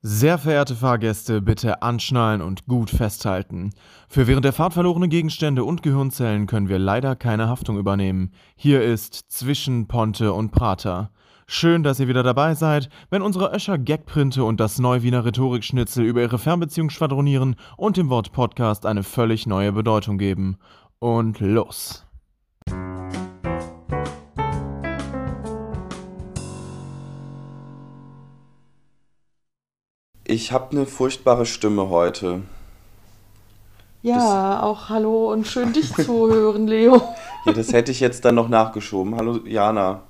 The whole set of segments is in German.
Sehr verehrte Fahrgäste, bitte anschnallen und gut festhalten. Für während der Fahrt verlorene Gegenstände und Gehirnzellen können wir leider keine Haftung übernehmen. Hier ist zwischen Ponte und Prater. Schön, dass ihr wieder dabei seid, wenn unsere Öscher Gagprinte und das Neuwiener Rhetorikschnitzel über ihre Fernbeziehung schwadronieren und dem Wort Podcast eine völlig neue Bedeutung geben. Und los! Ich habe eine furchtbare Stimme heute. Ja, auch hallo und schön dich zu hören, Leo. Ja, das hätte ich jetzt dann noch nachgeschoben. Hallo Jana.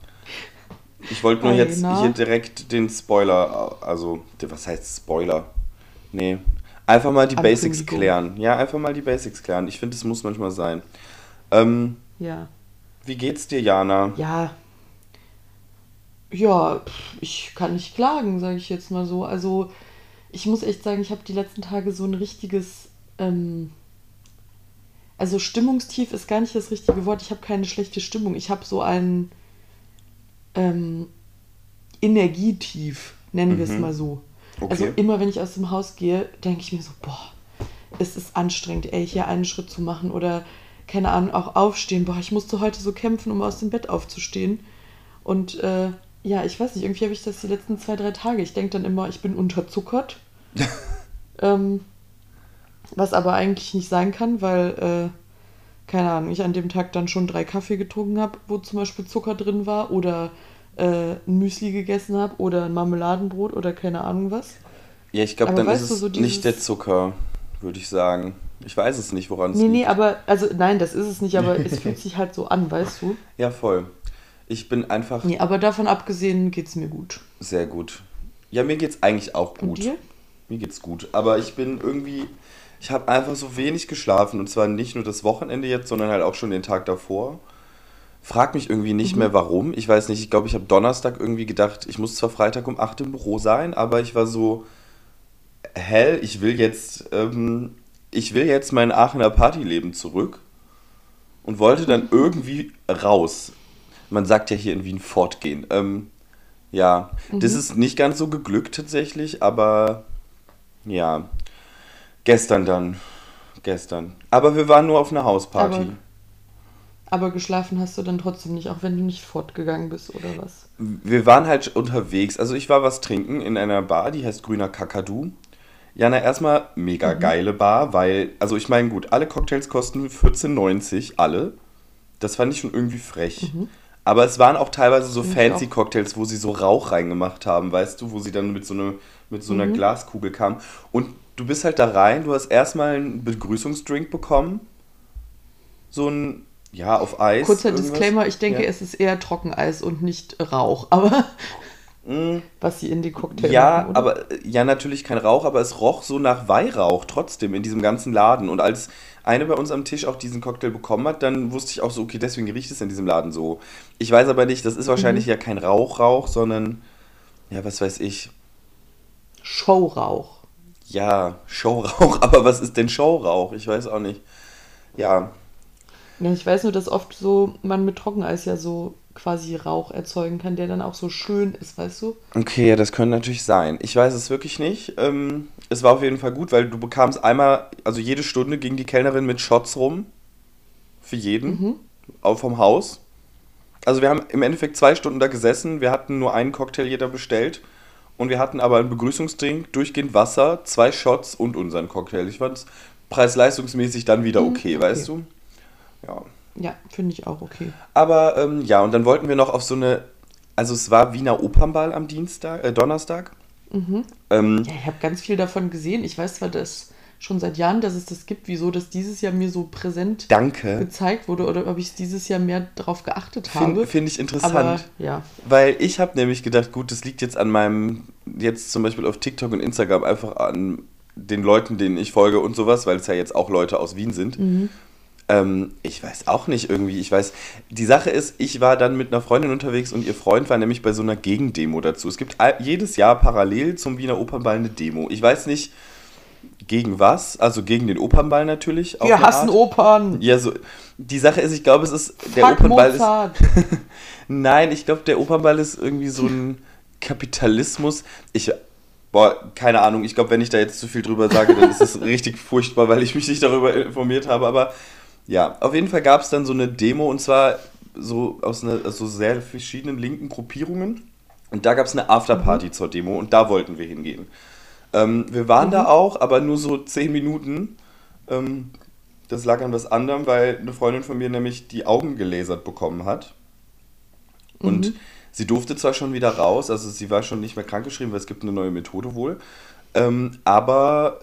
Ich wollte nur Hi, jetzt na? hier direkt den Spoiler, also was heißt Spoiler? Nee, einfach mal die Basics klären. Ja, einfach mal die Basics klären. Ich finde, es muss manchmal sein. Ähm, Ja. wie geht's dir, Jana? Ja. Ja, ich kann nicht klagen, sage ich jetzt mal so. Also, ich muss echt sagen, ich habe die letzten Tage so ein richtiges, ähm, also Stimmungstief ist gar nicht das richtige Wort. Ich habe keine schlechte Stimmung. Ich habe so ein ähm, Energietief, nennen wir es Mhm. mal so. Okay. Also immer wenn ich aus dem Haus gehe, denke ich mir so, boah, es ist anstrengend, ey, hier einen Schritt zu machen oder keine Ahnung, auch aufstehen. Boah, ich musste heute so kämpfen, um aus dem Bett aufzustehen. Und äh, ja, ich weiß nicht, irgendwie habe ich das die letzten zwei, drei Tage. Ich denke dann immer, ich bin unterzuckert. ähm, was aber eigentlich nicht sein kann, weil, äh, keine Ahnung, ich an dem Tag dann schon drei Kaffee getrunken habe, wo zum Beispiel Zucker drin war oder äh, ein Müsli gegessen habe oder ein Marmeladenbrot oder keine Ahnung was. Ja, ich glaube, dann ist es so nicht dieses- der Zucker, würde ich sagen. Ich weiß es nicht, woran es Nee, liegt. nee, aber, also nein, das ist es nicht, aber es fühlt sich halt so an, weißt du? Ja, voll. Ich bin einfach Nee, aber davon abgesehen geht's mir gut. sehr gut. Ja, mir geht's eigentlich auch Und gut. dir? Mir geht's gut. Aber ich bin irgendwie. Ich habe einfach so wenig geschlafen. Und zwar nicht nur das Wochenende jetzt, sondern halt auch schon den Tag davor. Frag mich irgendwie nicht Mhm. mehr warum. Ich weiß nicht, ich glaube, ich habe Donnerstag irgendwie gedacht, ich muss zwar Freitag um 8 im Büro sein, aber ich war so, hell, ich will jetzt, ähm, ich will jetzt mein Aachener Partyleben zurück und wollte dann irgendwie raus. Man sagt ja hier in Wien fortgehen. Ähm, ja, das ist nicht ganz so geglückt tatsächlich, aber ja, gestern dann. Gestern. Aber wir waren nur auf einer Hausparty. Aber- Aber geschlafen hast du dann trotzdem nicht, auch wenn du nicht fortgegangen bist oder was? Wir waren halt unterwegs. Also ich war was trinken in einer Bar, die heißt Grüner Kakadu. Jana, erstmal mega geile Bar, weil, also ich meine, gut, alle Cocktails kosten 14,90, alle. Das fand ich schon irgendwie frech. Aber es waren auch teilweise so fancy. Cocktails, wo sie so Rauch reingemacht haben, weißt du, wo sie dann mit so, eine, mit so einer Glaskugel kamen. Und du bist halt da rein, du hast erstmal einen Begrüßungsdrink bekommen. So ein, ja, auf Eis. Kurzer irgendwas. Disclaimer, ich denke, Ja. es ist eher Trockeneis und nicht Rauch, aber was sie in die Cocktails Mm. Ja, machen, aber äh, ja, natürlich kein Rauch, aber es roch so nach Weihrauch trotzdem in diesem ganzen Laden. Und als eine bei uns am Tisch auch diesen Cocktail bekommen hat, dann wusste ich auch so, okay, deswegen riecht es in diesem Laden so. Ich weiß aber nicht, das ist wahrscheinlich Mhm. ja kein Rauchrauch, sondern, ja, was weiß ich. Showrauch. Ja, Showrauch, aber was ist denn Showrauch? Ich weiß auch nicht. Ja, Ja, ich weiß nur, dass oft so man mit Trockeneis ja so quasi Rauch erzeugen kann, der dann auch so schön ist, weißt du? Okay, ja, das könnte natürlich sein. Ich weiß es wirklich nicht. Ähm, es war auf jeden Fall gut, weil du bekamst einmal, also jede Stunde ging die Kellnerin mit Shots rum. Für jeden. Auch vom Haus. Also wir haben im Endeffekt zwei Stunden da gesessen. Wir hatten nur einen Cocktail jeder bestellt. Und wir hatten aber einen Begrüßungsdrink, durchgehend Wasser, zwei Shots und unseren Cocktail. Ich fand es preis-leistungsmäßig dann wieder okay, okay. weißt du? Ja. Ja, finde ich auch okay. Aber ähm, ja, und dann wollten wir noch auf so eine, also es war Wiener Opernball am Dienstag, äh, Donnerstag. Ähm, Ja, ich habe ganz viel davon gesehen. Ich weiß zwar das schon seit Jahren, dass es das gibt, wieso das dieses Jahr mir so präsent danke. gezeigt wurde oder ob ich es dieses Jahr mehr darauf geachtet habe. Finde find ich interessant. Aber ja, Weil ich habe nämlich gedacht, gut, das liegt jetzt an meinem, jetzt zum Beispiel auf TikTok und Instagram einfach an den Leuten, denen ich folge und sowas, weil es ja jetzt auch Leute aus Wien sind. Ähm, ich weiß auch nicht irgendwie. Ich weiß, die Sache ist, ich war dann mit einer Freundin unterwegs und ihr Freund war nämlich bei so einer Gegendemo dazu. Es gibt jedes Jahr parallel zum Wiener Opernball eine Demo. Ich weiß nicht gegen was, also gegen den Opernball natürlich. wir hassen Art. Opern. Ja, so. Die Sache ist, ich glaube, es ist. Der Fuck Opernball ist. Mozart. Nein, ich glaube, der Opernball ist irgendwie so ein Kapitalismus. Ich, Boah, keine Ahnung. Ich glaube, wenn ich da jetzt zu viel drüber sage, dann ist es richtig furchtbar, weil ich mich nicht darüber informiert habe. Aber ja, auf jeden Fall gab es dann so eine Demo und zwar so aus, einer, aus so sehr verschiedenen linken Gruppierungen. Und da gab es eine Afterparty mhm. zur Demo und da wollten wir hingehen. Ähm, wir waren mhm. da auch, aber nur so zehn Minuten. Ähm, das lag an was anderem, weil eine Freundin von mir nämlich die Augen gelasert bekommen hat. Und mhm. sie durfte zwar schon wieder raus, also sie war schon nicht mehr krankgeschrieben, weil es gibt eine neue Methode wohl. Ähm, aber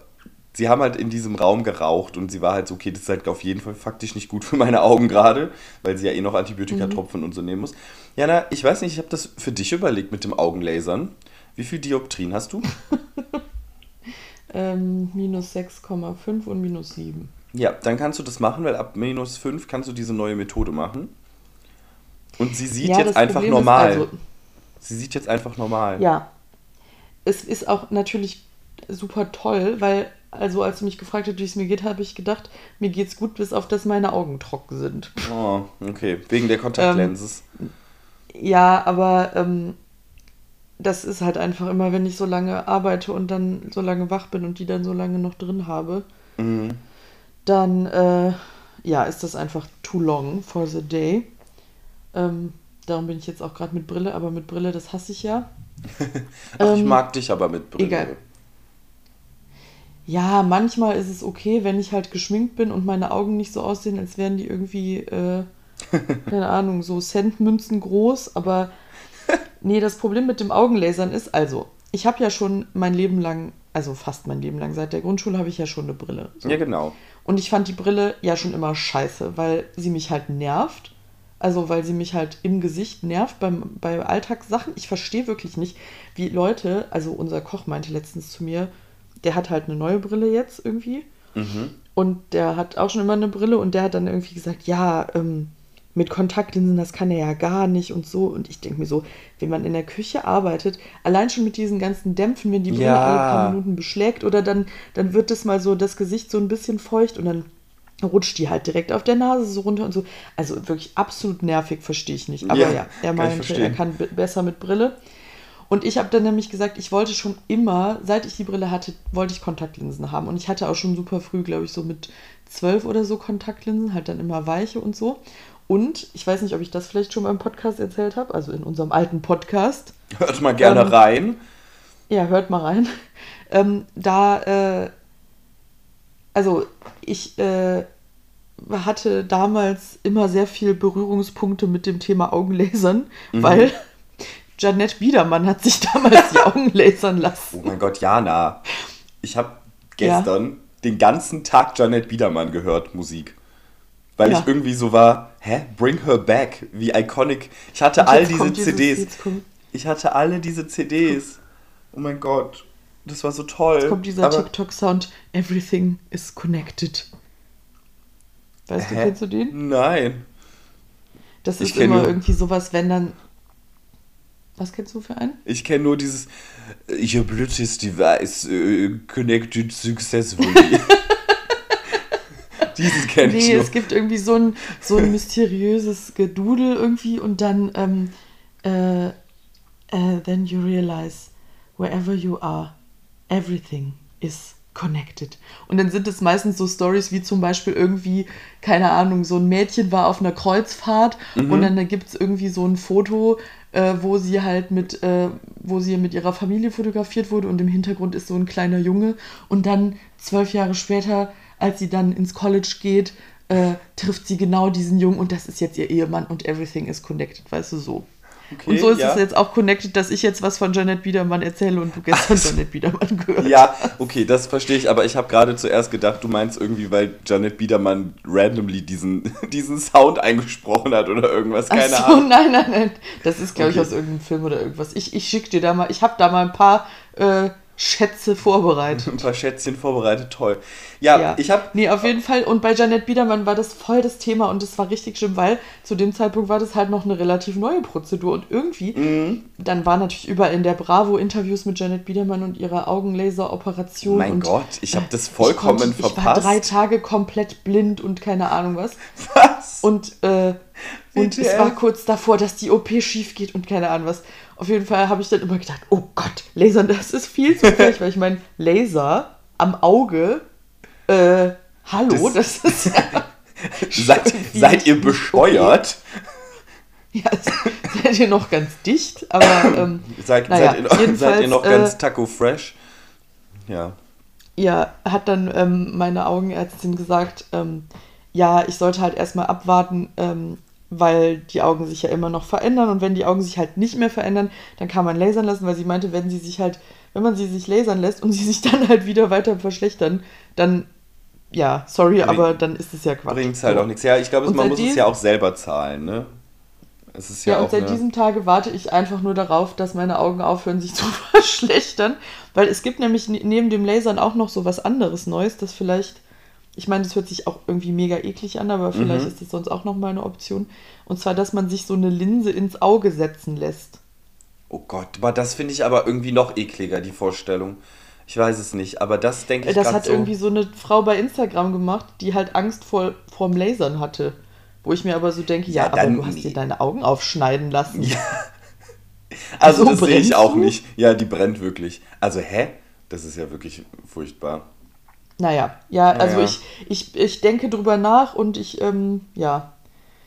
sie haben halt in diesem Raum geraucht und sie war halt so, okay, das ist halt auf jeden Fall faktisch nicht gut für meine Augen gerade, weil sie ja eh noch Antibiotika mhm. und so nehmen muss. Jana, ich weiß nicht, ich habe das für dich überlegt mit dem Augenlasern. Wie viel Dioptrien hast du? ähm, minus 6,5 und minus 7. Ja, dann kannst du das machen, weil ab minus 5 kannst du diese neue Methode machen. Und sie sieht ja, jetzt einfach Problem normal. Also, sie sieht jetzt einfach normal. Ja. Es ist auch natürlich super toll, weil, also als du mich gefragt hast, wie es mir geht, habe ich gedacht, mir geht's gut, bis auf dass meine Augen trocken sind. Oh, okay. Wegen der Kontaktlenses. Ähm, ja, aber ähm, das ist halt einfach immer, wenn ich so lange arbeite und dann so lange wach bin und die dann so lange noch drin habe. Mhm dann äh, ja, ist das einfach too long for the day. Ähm, darum bin ich jetzt auch gerade mit Brille, aber mit Brille, das hasse ich ja. Ach, ähm, ich mag dich aber mit Brille. Egal. Ja, manchmal ist es okay, wenn ich halt geschminkt bin und meine Augen nicht so aussehen, als wären die irgendwie, äh, keine Ahnung, so Centmünzen groß. Aber nee, das Problem mit dem Augenlasern ist, also, ich habe ja schon mein Leben lang, also fast mein Leben lang, seit der Grundschule habe ich ja schon eine Brille. So. Ja, genau. Und ich fand die Brille ja schon immer scheiße, weil sie mich halt nervt. Also, weil sie mich halt im Gesicht nervt beim, bei Alltagssachen. Ich verstehe wirklich nicht, wie Leute, also unser Koch meinte letztens zu mir, der hat halt eine neue Brille jetzt irgendwie. Mhm. Und der hat auch schon immer eine Brille und der hat dann irgendwie gesagt, ja, ähm, mit Kontaktlinsen, das kann er ja gar nicht und so. Und ich denke mir so, wenn man in der Küche arbeitet, allein schon mit diesen ganzen Dämpfen, wenn die Brille ja. alle paar Minuten beschlägt oder dann, dann wird das mal so das Gesicht so ein bisschen feucht und dann rutscht die halt direkt auf der Nase so runter und so. Also wirklich absolut nervig, verstehe ich nicht. Aber ja, ja er meinte, er kann besser mit Brille. Und ich habe dann nämlich gesagt, ich wollte schon immer, seit ich die Brille hatte, wollte ich Kontaktlinsen haben. Und ich hatte auch schon super früh, glaube ich, so mit zwölf oder so Kontaktlinsen, halt dann immer weiche und so. Und ich weiß nicht, ob ich das vielleicht schon mal im Podcast erzählt habe, also in unserem alten Podcast. Hört mal gerne ähm, rein. Ja, hört mal rein. Ähm, da, äh, also ich äh, hatte damals immer sehr viel Berührungspunkte mit dem Thema Augenlasern, mhm. weil Janette Biedermann hat sich damals die Augen lasern lassen. Oh mein Gott, Jana. Ich habe gestern ja. den ganzen Tag Janette Biedermann gehört, Musik weil ja. ich irgendwie so war, hä, bring her back, wie iconic. Ich hatte all diese CDs. ich hatte alle diese CDs. Oh mein Gott, das war so toll. Jetzt kommt dieser TikTok-Sound, everything is connected. Weißt hä? du, kennst du den? Nein. Das ist immer irgendwie sowas, wenn dann. Was kennst du für einen? Ich kenne nur dieses Your Bluetooth device uh, connected successfully. Dieses kenne nee, ich Nee, es gibt irgendwie so ein, so ein mysteriöses Gedudel irgendwie und dann ähm, äh, uh, then you realize wherever you are, everything is connected. Und dann sind es meistens so Stories wie zum Beispiel irgendwie, keine Ahnung, so ein Mädchen war auf einer Kreuzfahrt mhm. und dann gibt es irgendwie so ein Foto, äh, wo sie halt mit, äh, wo sie mit ihrer Familie fotografiert wurde und im Hintergrund ist so ein kleiner Junge und dann zwölf Jahre später als sie dann ins College geht, äh, trifft sie genau diesen Jungen und das ist jetzt ihr Ehemann und everything is connected, weißt du so. Okay, und so ist ja. es jetzt auch connected, dass ich jetzt was von Janet Biedermann erzähle und du gestern also, Janet Biedermann gehört Ja, okay, das verstehe ich, aber ich habe gerade zuerst gedacht, du meinst irgendwie, weil Janet Biedermann randomly diesen, diesen Sound eingesprochen hat oder irgendwas, keine so, Ahnung. nein, nein, nein, das ist, glaube okay. ich, aus irgendeinem Film oder irgendwas. Ich, ich schicke dir da mal, ich habe da mal ein paar äh, Schätze vorbereitet. Ein paar Schätzchen vorbereitet, toll. Ja, ja. ich habe. Nee, auf jeden Fall. Und bei Janet Biedermann war das voll das Thema und das war richtig schlimm, weil zu dem Zeitpunkt war das halt noch eine relativ neue Prozedur und irgendwie, mhm. dann waren natürlich überall in der Bravo Interviews mit Janet Biedermann und ihrer Augenlaseroperation. Mein Gott, ich habe das vollkommen ich konnte, verpasst. Ich war drei Tage komplett blind und keine Ahnung was. Was? Und äh, Und es war kurz davor, dass die OP schief geht und keine Ahnung was. Auf jeden Fall habe ich dann immer gedacht, oh Gott, Lasern, das ist viel zu gefährlich, weil ich meine, Laser am Auge, äh, hallo, das, das ist ja. seid, seid ihr bescheuert? Ja, seid ihr noch ganz dicht, aber. Ähm, seid, naja, seid, ihr noch, seid ihr noch ganz äh, Taco Fresh? Ja. Ja, hat dann ähm, meine Augenärztin gesagt, ähm, ja, ich sollte halt erstmal abwarten, ähm, weil die Augen sich ja immer noch verändern und wenn die Augen sich halt nicht mehr verändern, dann kann man lasern lassen, weil sie meinte, wenn sie sich halt, wenn man sie sich lasern lässt und sie sich dann halt wieder weiter verschlechtern, dann ja, sorry, Bring- aber dann ist es ja Quatsch. Bringt halt auch nichts. Ja, ich glaube, man muss es ja auch selber zahlen, ne? Es ist ja, Ja, auch und seit diesem Tage warte ich einfach nur darauf, dass meine Augen aufhören, sich zu verschlechtern. Weil es gibt nämlich ne- neben dem Lasern auch noch so was anderes Neues, das vielleicht, ich meine, das hört sich auch irgendwie mega eklig an, aber vielleicht Mhm. ist das sonst auch nochmal eine Option. Und zwar, dass man sich so eine Linse ins Auge setzen lässt. Oh Gott, aber das finde ich aber irgendwie noch ekliger, die Vorstellung. Ich weiß es nicht, aber das denke ich Das grad hat so. irgendwie so eine Frau bei Instagram gemacht, die halt Angst vor vorm Lasern hatte. Wo ich mir aber so denke, ja, Ja, aber du hast dir deine Augen aufschneiden lassen. Ja. Also So das sehe ich auch du? nicht. Ja, die brennt wirklich. Also hä? Das ist ja wirklich furchtbar. Naja, ja, also Ja. Ich, ich, ich denke drüber nach und ich, ähm, ja,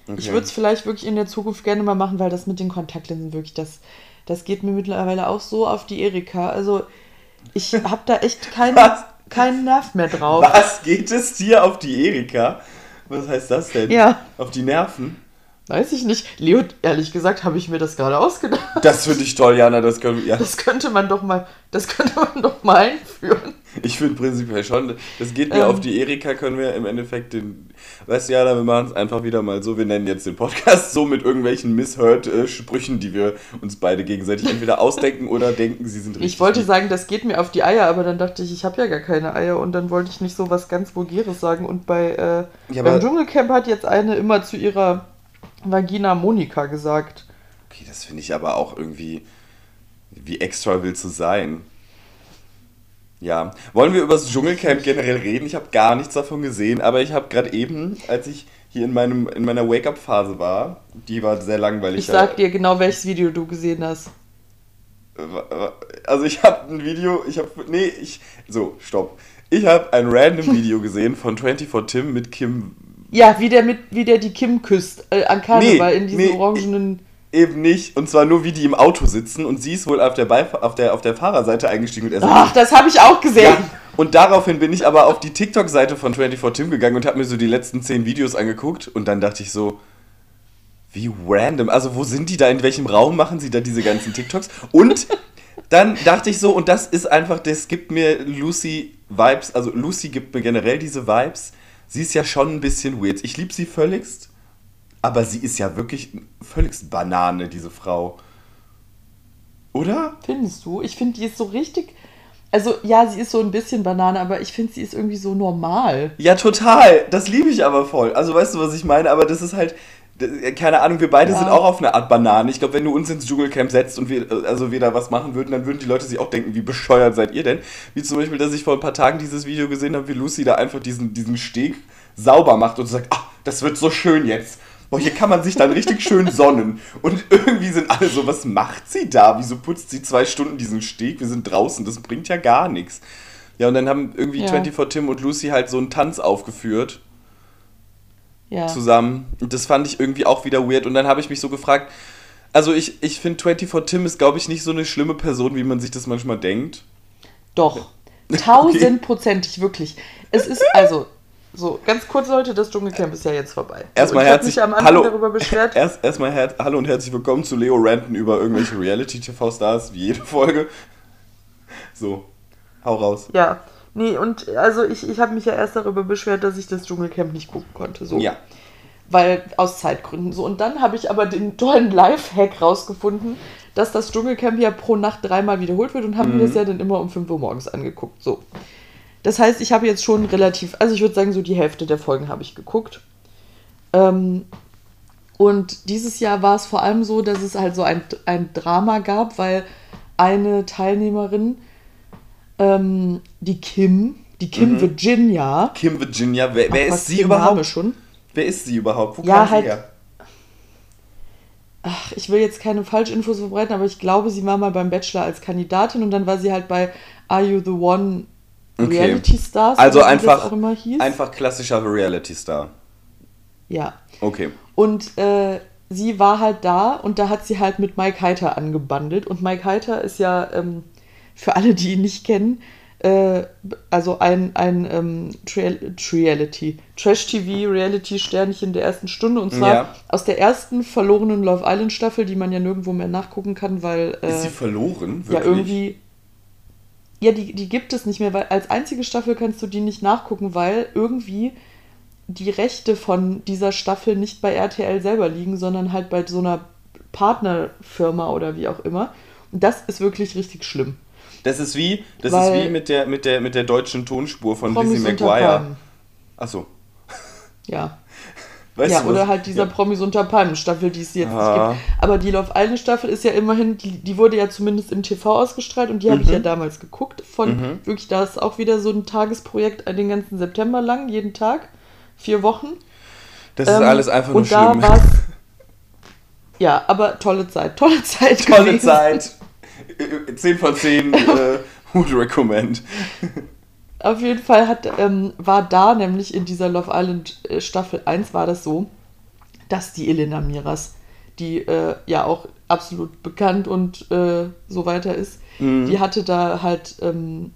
ich Okay. würde es vielleicht wirklich in der Zukunft gerne mal machen, weil das mit den Kontaktlinsen wirklich, das, das geht mir mittlerweile auch so auf die Erika. Also ich habe da echt keinen, keinen Nerv mehr drauf. Was geht es dir auf die Erika? Was heißt das denn? Ja. Auf die Nerven? Weiß ich nicht. Leo, ehrlich gesagt, habe ich mir das gerade ausgedacht. Das finde ich toll, Jana. Das können, ja. Das könnte man doch mal, das könnte man doch mal einführen. Ich finde prinzipiell schon, das geht mir Ähm. auf die Erika, können wir im Endeffekt den, weißt du, Jana, wir machen es einfach wieder mal so, wir nennen jetzt den Podcast so mit irgendwelchen Misshört-Sprüchen, die wir uns beide gegenseitig entweder ausdenken oder denken, sie sind richtig. Ich wollte sagen, das geht mir auf die Eier, aber dann dachte ich, ich habe ja gar keine Eier und dann wollte ich nicht so was ganz Vulgäres sagen. Und bei äh, Ja, beim Dschungelcamp hat jetzt eine immer zu ihrer Vagina Monika gesagt. Okay, das finde ich aber auch irgendwie, wie extra willst du sein? Ja, wollen wir über das Dschungelcamp generell reden? Ich habe gar nichts davon gesehen, aber ich habe gerade eben, als ich hier in, meinem, in meiner Wake-up-Phase war, die war sehr langweilig. Ich sag dir genau, welches Video du gesehen hast. Also ich habe ein Video, ich habe, nee, ich, so, stopp. Ich habe ein random Video gesehen von 24 Tim mit Kim, Ja, wie der, mit, wie der die Kim küsst äh, an Karneval Nee, in diesen nee, orangenen. eben nicht, und zwar nur wie die im Auto sitzen und sie ist wohl auf der, Beif auf der, auf der Fahrerseite eingestiegen und er so, Ach, das habe ich auch gesehen. Ja, und daraufhin bin ich aber auf die TikTok-Seite von 24 Tim gegangen und habe mir so die letzten 10 Videos angeguckt und dann dachte ich so, wie random. Also wo sind die da? In welchem Raum machen sie da diese ganzen TikToks? Und dann dachte ich so, und das ist einfach, das gibt mir Lucy Vibes, also Lucy gibt mir generell diese Vibes. Sie ist ja schon ein bisschen weird. Ich liebe sie völligst, aber sie ist ja wirklich völligst Banane, diese Frau. Oder? Findest du? Ich finde, die ist so richtig. Also, ja, sie ist so ein bisschen Banane, aber ich finde, sie ist irgendwie so normal. Ja, total. Das liebe ich aber voll. Also weißt du, was ich meine? Aber das ist halt, keine Ahnung, wir beide Ja. sind auch auf eine Art Banane. Ich glaube, wenn du uns ins Dschungelcamp setzt und wir, also wir da was machen würden, dann würden die Leute sich auch denken, wie bescheuert seid ihr denn? Wie zum Beispiel, dass ich vor ein paar Tagen dieses Video gesehen habe, wie Lucy da einfach diesen, diesen Steg sauber macht und sagt, ach, das wird so schön jetzt. Boah, hier kann man sich dann richtig schön sonnen. Und irgendwie sind alle so, was macht sie da? Wieso putzt sie zwei Stunden diesen Steg? Wir sind draußen, das bringt ja gar nichts. Ja, und dann haben irgendwie Ja. 24 Tim und Lucy halt so einen Tanz aufgeführt Ja. zusammen. Und das fand ich irgendwie auch wieder weird. Und dann habe ich mich so gefragt, also ich, ich finde 24 Tim ist, glaube ich, nicht so eine schlimme Person, wie man sich das manchmal denkt. Doch. Tausendprozentig, wirklich. Es ist also. So, ganz kurz, Leute, das Dschungelcamp ist ja jetzt vorbei. Erstmal so, herzlich mich am Anfang hallo, darüber beschwert. Erst, erstmal her hallo und herzlich willkommen zu Leo Ranten über irgendwelche Reality-TV-Stars, wie jede Folge. So, hau raus. Ja, nee, und also ich, ich habe mich ja erst darüber beschwert, dass ich das Dschungelcamp nicht gucken konnte. So. Ja. Weil aus Zeitgründen so. Und dann habe ich aber den tollen Live-Hack rausgefunden, dass das Dschungelcamp ja pro Nacht dreimal wiederholt wird und haben mir das ja dann immer um 5 Uhr morgens angeguckt. So. Das heißt, ich habe jetzt schon relativ, also ich würde sagen, so die Hälfte der Folgen habe ich geguckt. Ähm, und dieses Jahr war es vor allem so, dass es halt so ein, ein Drama gab, weil eine Teilnehmerin, ähm, die Kim, die Kim Mhm. Virginia, Kim Virginia, wer, wer Ach, ist sie überhaupt? Schon? Wer ist sie überhaupt? Wo Ja, kam halt- sie her? ach, ich will jetzt keine Falschinfos verbreiten, aber ich glaube, sie war mal beim Bachelor als Kandidatin und dann war sie halt bei Are You the One Okay. Reality Stars. Also einfach, auch immer hieß. einfach klassischer Reality-Star. Ja. Okay. Und äh, sie war halt da und da hat sie halt mit Mike Heiter angebandelt. Und Mike Heiter ist ja, ähm, für alle, die ihn nicht kennen, äh, also ein, ein ähm, Reality, Trash-TV-Reality-Sternchen der ersten Stunde. Und zwar Ja. aus der ersten verlorenen Love Island-Staffel, die man ja nirgendwo mehr nachgucken kann, weil. Äh, Ist sie verloren? Wirklich? ja, irgendwie. Ja, die, die gibt es nicht mehr, weil als einzige Staffel kannst du die nicht nachgucken, weil irgendwie die Rechte von dieser Staffel nicht bei RTL selber liegen, sondern halt bei so einer Partnerfirma oder wie auch immer. Und das ist wirklich richtig schlimm. Das ist wie, das Weil- ist wie mit der, mit der, mit der deutschen Tonspur von Lizzie McGuire. Achso. Ja. Weißt ja, oder was- halt dieser ja. Promis unter Palmen Staffel, die es jetzt Ah. nicht gibt. Aber die Love Island Staffel ist ja immerhin, die, die wurde ja zumindest im TV ausgestrahlt und die habe ich Mhm. ja damals geguckt. Von wirklich, da ist auch wieder so ein Tagesprojekt äh, den ganzen September lang, jeden Tag, vier Wochen. Das ist Ähm, alles einfach nur und da schlimm. war's- Ja, aber tolle Zeit, tolle Zeit. Tolle gewesen. Zeit. 10 von 10 äh, would recommend. Auf jeden Fall hat, ähm, war da nämlich in dieser Love Island äh, Staffel 1 war das so, dass die Elena Miras, die äh, ja auch absolut bekannt und äh, so weiter ist, Mhm. die hatte da halt ähm,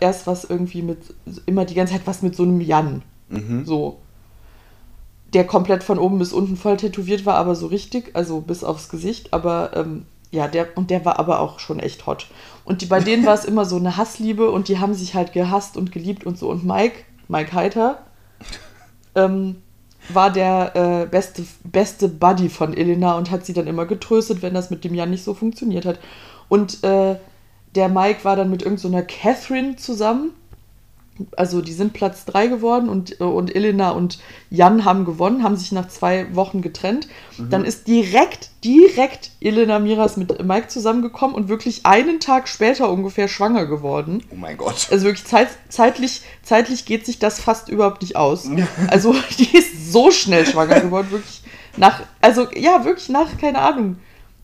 erst was irgendwie mit, immer die ganze Zeit was mit so einem Jan. Mhm. So. Der komplett von oben bis unten voll tätowiert war, aber so richtig, also bis aufs Gesicht, aber ähm, ja, der, und der war aber auch schon echt hot. Und die, bei denen war es immer so eine Hassliebe und die haben sich halt gehasst und geliebt und so. Und Mike, Mike Heiter, ähm, war der äh, beste, beste Buddy von Elena und hat sie dann immer getröstet, wenn das mit dem Jan nicht so funktioniert hat. Und äh, der Mike war dann mit irgendeiner Catherine zusammen. Also die sind Platz 3 geworden und, äh, und Elena und Jan haben gewonnen, haben sich nach zwei Wochen getrennt. Dann ist direkt, direkt Elena Miras mit Mike zusammengekommen und wirklich einen Tag später ungefähr schwanger geworden. Oh mein Gott. Also wirklich zeit, zeitlich, zeitlich geht sich das fast überhaupt nicht aus. Also die ist so schnell schwanger geworden, wirklich nach, also ja, wirklich nach, keine Ahnung,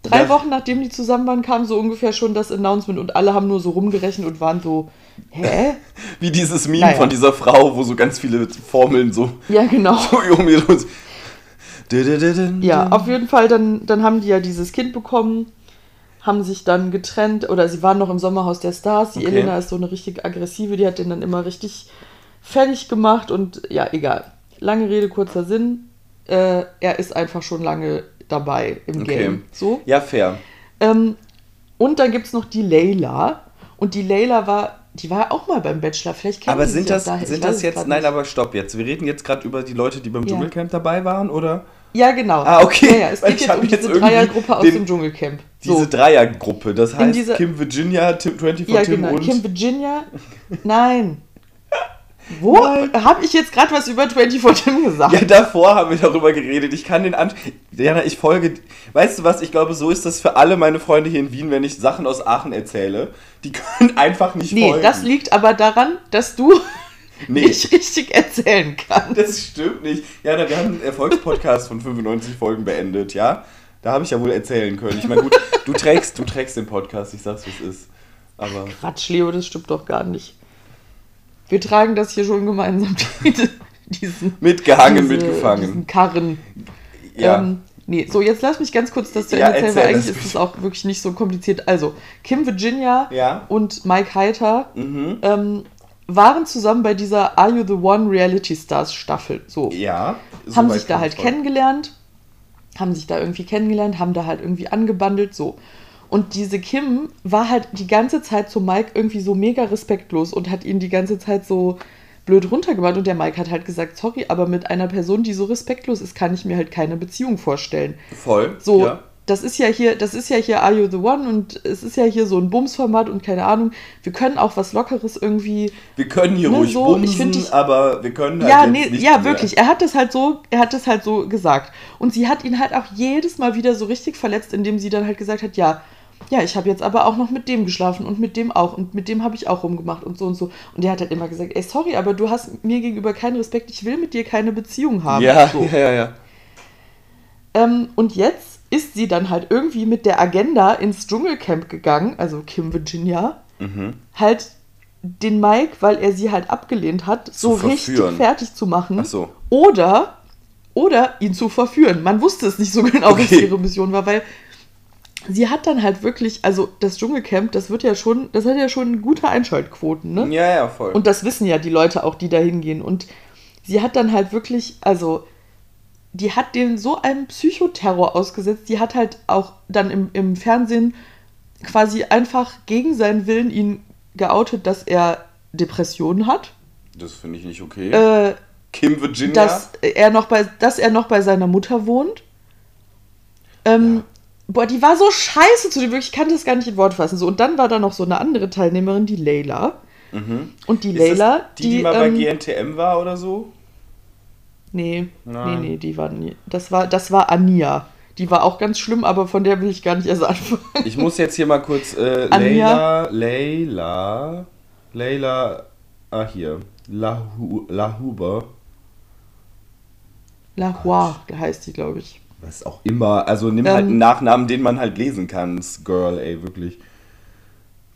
drei Ja. Wochen nachdem die zusammen waren, kam so ungefähr schon das Announcement und alle haben nur so rumgerechnet und waren so, hä? Wie dieses Meme Naja. von dieser Frau, wo so ganz viele Formeln so, Ja, genau. so um ihr Didididin. Ja, auf jeden Fall, dann, dann haben die ja dieses Kind bekommen, haben sich dann getrennt oder sie waren noch im Sommerhaus der Stars. Die Okay. Elena ist so eine richtig aggressive, die hat den dann immer richtig fertig gemacht und ja, egal. Lange Rede, kurzer Sinn. Äh, er ist einfach schon lange dabei im Okay. Game. So. Ja, fair. Ähm, und dann gibt es noch die Layla. Und die Layla war, die war auch mal beim Bachelor. Vielleicht kennen Aber sind das, daher. Sind das jetzt, nein, aber stopp jetzt. Wir reden jetzt gerade über die Leute, die beim Ja. Dschungelcamp dabei waren, oder? Ja, genau. Ah, okay. Ja, ja, es geht ich jetzt um jetzt diese Dreiergruppe aus den- dem Dschungelcamp. Diese So. Dreiergruppe, das heißt dieser- Kim Virginia, Tim 24 Ja, Tim genau. und... Kim Virginia? Nein. Wo? Habe ich jetzt gerade was über 24 Tim gesagt? Ja, davor haben wir darüber geredet. Ich kann den an. Diana, ich folge. Weißt du was? Ich glaube, so ist das für alle meine Freunde hier in Wien, wenn ich Sachen aus Aachen erzähle. Die können einfach nicht nee, folgen. das liegt aber daran, dass du Nee. nicht richtig erzählen kannst. Das stimmt nicht. Ja, wir haben einen Erfolgspodcast von 95 Folgen beendet, ja? Da habe ich ja wohl erzählen können. Ich meine, gut, du trägst, du trägst den Podcast, ich sag's, wie es ist. Aber. Quatsch, Leo, das stimmt doch gar nicht. Wir tragen das hier schon gemeinsam, diese- diesen, Mitgehangen, diese, mitgefangen. diesen Karren. Ja. Ähm, nee, so jetzt lass mich ganz kurz das zu Ja, erzählen, erzähl weil das eigentlich ist es auch wirklich nicht so kompliziert. Also, Kim Virginia Ja. und Mike Heiter Mhm. ähm, waren zusammen bei dieser Are You the One Reality Stars Staffel. So. Ja. haben soweit sich da halt kennengelernt, haben sich da irgendwie kennengelernt, haben da halt irgendwie angebandelt, so. Und diese Kim war halt die ganze Zeit zu Mike irgendwie so mega respektlos und hat ihn die ganze Zeit so blöd runtergemacht. Und der Mike hat halt gesagt, sorry, aber mit einer Person, die so respektlos ist, kann ich mir halt keine Beziehung vorstellen. Voll. So, Ja. das ist ja hier, das ist ja hier Are You the One und es ist ja hier so ein Bumsformat und keine Ahnung. Wir können auch was Lockeres irgendwie Wir können hier Ne, ruhig so, ich bumsen, dich- aber wir können halt ja, nee, ja, mehr. wirklich. Er hat das halt so, er hat das halt so gesagt. Und sie hat ihn halt auch jedes Mal wieder so richtig verletzt, indem sie dann halt gesagt hat, ja, ja, ich habe jetzt aber auch noch mit dem geschlafen und mit dem auch und mit dem habe ich auch rumgemacht und so und so. Und der hat halt immer gesagt, ey, sorry, aber du hast mir gegenüber keinen Respekt, ich will mit dir keine Beziehung haben. Ja, so. ja, ja, ja. Ähm, und jetzt ist sie dann halt irgendwie mit der Agenda ins Dschungelcamp gegangen, also Kim Virginia, Mhm. halt den Mike, weil er sie halt abgelehnt hat, so richtig verführen. fertig zu machen. Ach so. Oder, oder ihn zu verführen. Man wusste es nicht so genau, was Okay. ihre Mission war, weil sie hat dann halt wirklich, also das Dschungelcamp, das wird ja schon, das hat ja schon gute Einschaltquoten, ne? Ja, ja, voll. Und das wissen ja die Leute auch, die da hingehen. Und sie hat dann halt wirklich, also, die hat den so einem Psychoterror ausgesetzt. Die hat halt auch dann im, im Fernsehen quasi einfach gegen seinen Willen ihn geoutet, dass er Depressionen hat. das finde ich nicht okay. Äh, Kim Virginia. dass er noch bei, dass er noch bei seiner Mutter wohnt. Ähm, Ja. Boah, die war so scheiße zu dem, wirklich, ich kann das gar nicht in Worte fassen. So, und dann war da noch so eine andere Teilnehmerin, die Leila. mhm. Und die Ist Leila, das die, die, mal bei ähm, GNTM war oder so? Nee, Nein. nee, nee, die war nie. Das war, das war Ania. Die war auch ganz schlimm, aber von der will ich gar nicht erst anfangen. Ich muss jetzt hier mal kurz äh, Anja. Leila, Leila, Leila, ah hier, Lahu, Lahuber, La Hua, heißt die, glaube ich. Was auch immer, also nimm Ähm. halt einen Nachnamen, den man halt lesen kann, das Girl, ey, wirklich.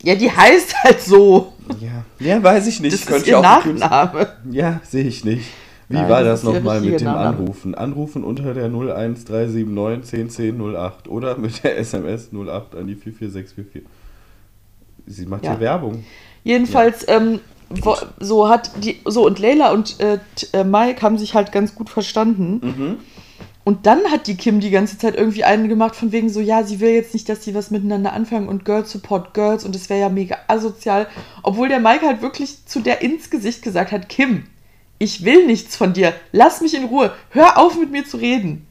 Ja, die heißt halt so. Ja, ja weiß ich nicht. Das Könnte ist ja ihr Nachname. Ja, sehe ich nicht. Wie Nein, war das das nochmal mit dem Name. Anrufen? Anrufen unter der 01379 1010 08 oder mit der SMS 08 an die 44644. Sie macht Ja. hier Werbung. Jedenfalls, ähm, wo, so hat die, so und Leila und äh, äh, Mike haben sich halt ganz gut verstanden. Mhm. Und dann hat die Kim die ganze Zeit irgendwie einen gemacht, von wegen so, ja, sie will jetzt nicht, dass sie was miteinander anfangen und Girls support Girls und das wäre ja mega asozial. Obwohl der Mike halt wirklich zu der ins Gesicht gesagt hat, Kim, ich will nichts von dir, lass mich in Ruhe, hör auf mit mir zu reden.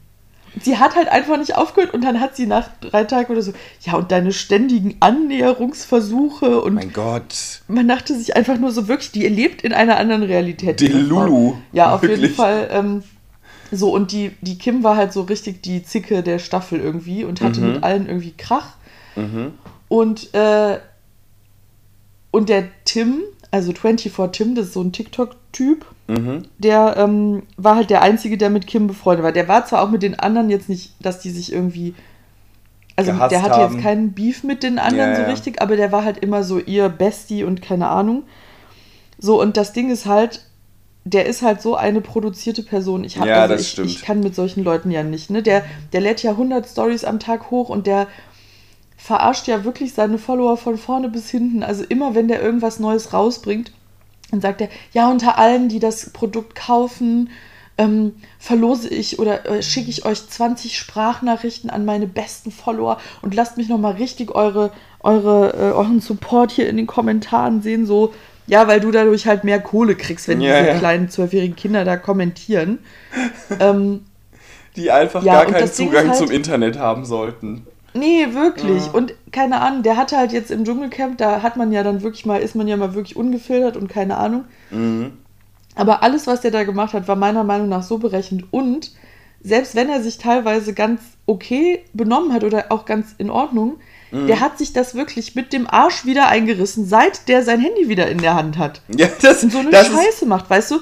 Und sie hat halt einfach nicht aufgehört und dann hat sie nach drei Tagen oder so, ja, und deine ständigen Annäherungsversuche und Mein Gott. man dachte sich einfach nur so wirklich, die lebt in einer anderen Realität. Die. Lulu. Ja, auf jeden Wirklich. Fall. Ähm, so, und die, die Kim war halt so richtig die Zicke der Staffel irgendwie und hatte Mhm. mit allen irgendwie Krach. Mhm. Und, äh, und der Tim, also 24 Tim, das ist so ein TikTok-Typ, Mhm. der ähm, war halt der Einzige, der mit Kim befreundet war. Der war zwar auch mit den anderen jetzt nicht, dass die sich irgendwie. Also Gehasst der hatte haben. jetzt keinen Beef mit den anderen Ja, so richtig, aber der war halt immer so ihr Bestie und keine Ahnung. So, und das Ding ist halt, der ist halt so eine produzierte Person. Ich, hab, Ja, also das ich, stimmt. ich kann mit solchen Leuten ja nicht. Ne? Der, der lädt ja 100 Stories am Tag hoch und der verarscht ja wirklich seine Follower von vorne bis hinten. Also immer, wenn der irgendwas Neues rausbringt, dann sagt er, ja, unter allen, die das Produkt kaufen, ähm, verlose ich oder äh, schicke ich euch 20 Sprachnachrichten an meine besten Follower und lasst mich nochmal richtig eure, eure, äh, euren Support hier in den Kommentaren sehen. So, ja, weil du dadurch halt mehr Kohle kriegst, wenn Ja, diese ja. kleinen zwölfjährigen Kinder da kommentieren. ähm, Die einfach Ja, gar keinen Zugang halt- zum Internet haben sollten. Nee, wirklich. Ja. Und keine Ahnung, der hatte halt jetzt im Dschungelcamp, da hat man ja dann wirklich mal, ist man ja mal wirklich ungefiltert und keine Ahnung. Mhm. Aber alles, was der da gemacht hat, war meiner Meinung nach so berechnet. Und selbst wenn er sich teilweise ganz okay benommen hat oder auch ganz in Ordnung, der hat sich das wirklich mit dem Arsch wieder eingerissen, seit der sein Handy wieder in der Hand hat. Ja, das, Und so eine das, ist, Scheiße macht, weißt du?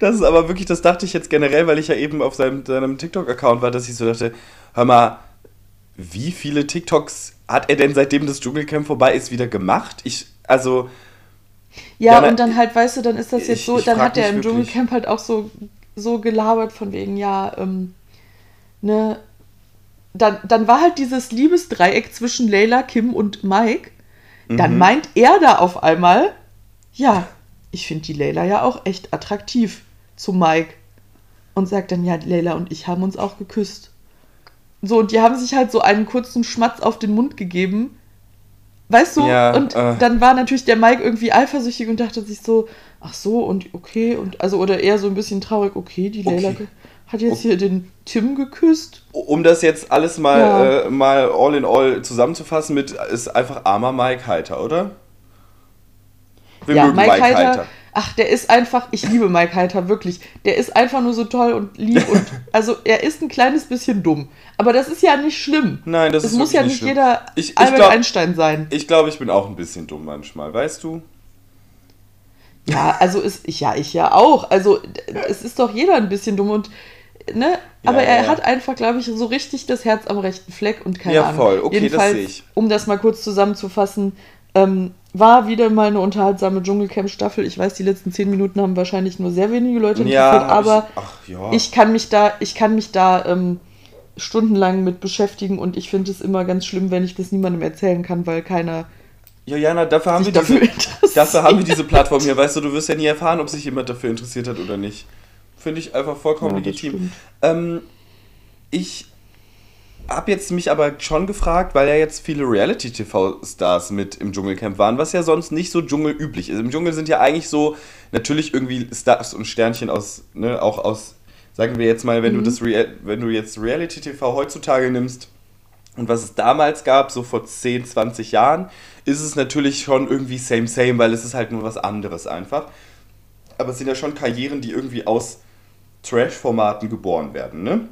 das ist aber wirklich, das dachte ich jetzt generell, weil ich ja eben auf seinem, seinem TikTok-Account war, dass ich so dachte, hör mal, wie viele TikToks hat er denn seitdem das Dschungelcamp vorbei ist wieder gemacht? Ich, also, Ja, Ja, und dann halt, weißt du, dann ist das jetzt ich- so, ich dann hat er im wirklich- Dschungelcamp halt auch so, so gelabert von wegen, ja, ähm, ne, dann, dann war halt dieses Liebesdreieck zwischen Leila, Kim und Mike. Dann Mhm. meint er da auf einmal, ja, ich finde die Leila ja auch echt attraktiv zu Mike. Und sagt dann, ja, Leila und ich haben uns auch geküsst. So, und die haben sich halt so einen kurzen Schmatz auf den Mund gegeben. Weißt du? Ja, und äh. dann war natürlich der Mike irgendwie eifersüchtig und dachte sich so, ach so, und okay, und also, oder eher so ein bisschen traurig, okay, die Leila Okay. ge- hat jetzt hier den Tim geküsst. um das jetzt alles mal, Ja. äh, mal all in all zusammenzufassen mit, ist einfach armer Mike Heiter, oder? Wir ja, mögen Mike, Heiter, ach, der ist einfach, ich liebe Mike Heiter, wirklich. Der ist einfach nur so toll und lieb und, also, er ist ein kleines bisschen dumm. Aber das ist ja nicht schlimm. Nein, das Es ist muss ja nicht schlimm. jeder Ich- ich Albert glaub- Einstein sein. Ich glaube, ich bin auch ein bisschen dumm manchmal, weißt du? Ja, also ist ich ja, ich ja auch. Also es ist doch jeder ein bisschen dumm und ne? Ja, Aber er ja. hat einfach, glaube ich, so richtig das Herz am rechten Fleck und keine Ja, Ahnung. voll. Okay, das Jedenfalls, sehe ich. um das mal kurz zusammenzufassen, ähm, war wieder mal eine unterhaltsame Dschungelcamp-Staffel. Ich weiß, die letzten zehn Minuten haben wahrscheinlich nur sehr wenige Leute Ja, interessiert, aber ich, ach ja. ich kann mich da, ich kann mich da ähm, stundenlang mit beschäftigen und ich finde es immer ganz schlimm, wenn ich das niemandem erzählen kann, weil keiner ja, Jana, dafür haben, wir dafür diese, dafür haben wir diese Plattform hier. Weißt du, du wirst ja nie erfahren, ob sich jemand dafür interessiert hat oder nicht. Finde ich einfach vollkommen Ja, legitim. Ähm, ich habe jetzt mich aber schon gefragt, weil ja jetzt viele Reality-TV-Stars mit im Dschungelcamp waren, was ja sonst nicht so dschungelüblich ist. Im Dschungel sind ja eigentlich so natürlich irgendwie Stars und Sternchen aus, ne, auch aus, sagen wir jetzt mal, wenn du das Real, wenn du jetzt Reality-TV heutzutage nimmst und was es damals gab, so vor 10, 20 Jahren, ist es natürlich schon irgendwie same, same, weil es ist halt nur was anderes einfach. Aber es sind ja schon Karrieren, die irgendwie aus Trash-Formaten geboren werden, ne?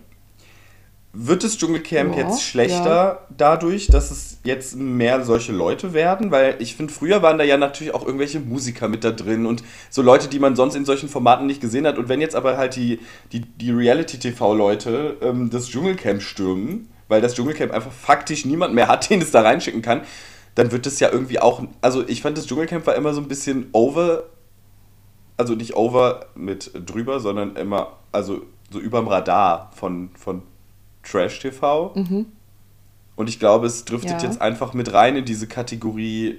Wird das Dschungelcamp Ja, jetzt schlechter ja. dadurch, dass es jetzt mehr solche Leute werden? Weil ich finde, früher waren da ja natürlich auch irgendwelche Musiker mit da drin und so Leute, die man sonst in solchen Formaten nicht gesehen hat. Und wenn jetzt aber halt die, die, die Reality-TV-Leute ähm, das Dschungelcamp stürmen, weil das Dschungelcamp einfach faktisch niemand mehr hat, den es da reinschicken kann, dann wird es ja irgendwie auch. Also ich fand das Dschungelcamp war immer so ein bisschen over. Also nicht over mit drüber, sondern immer, also so überm Radar von, von Trash TV. Und ich glaube, es driftet Ja. jetzt einfach mit rein in diese Kategorie,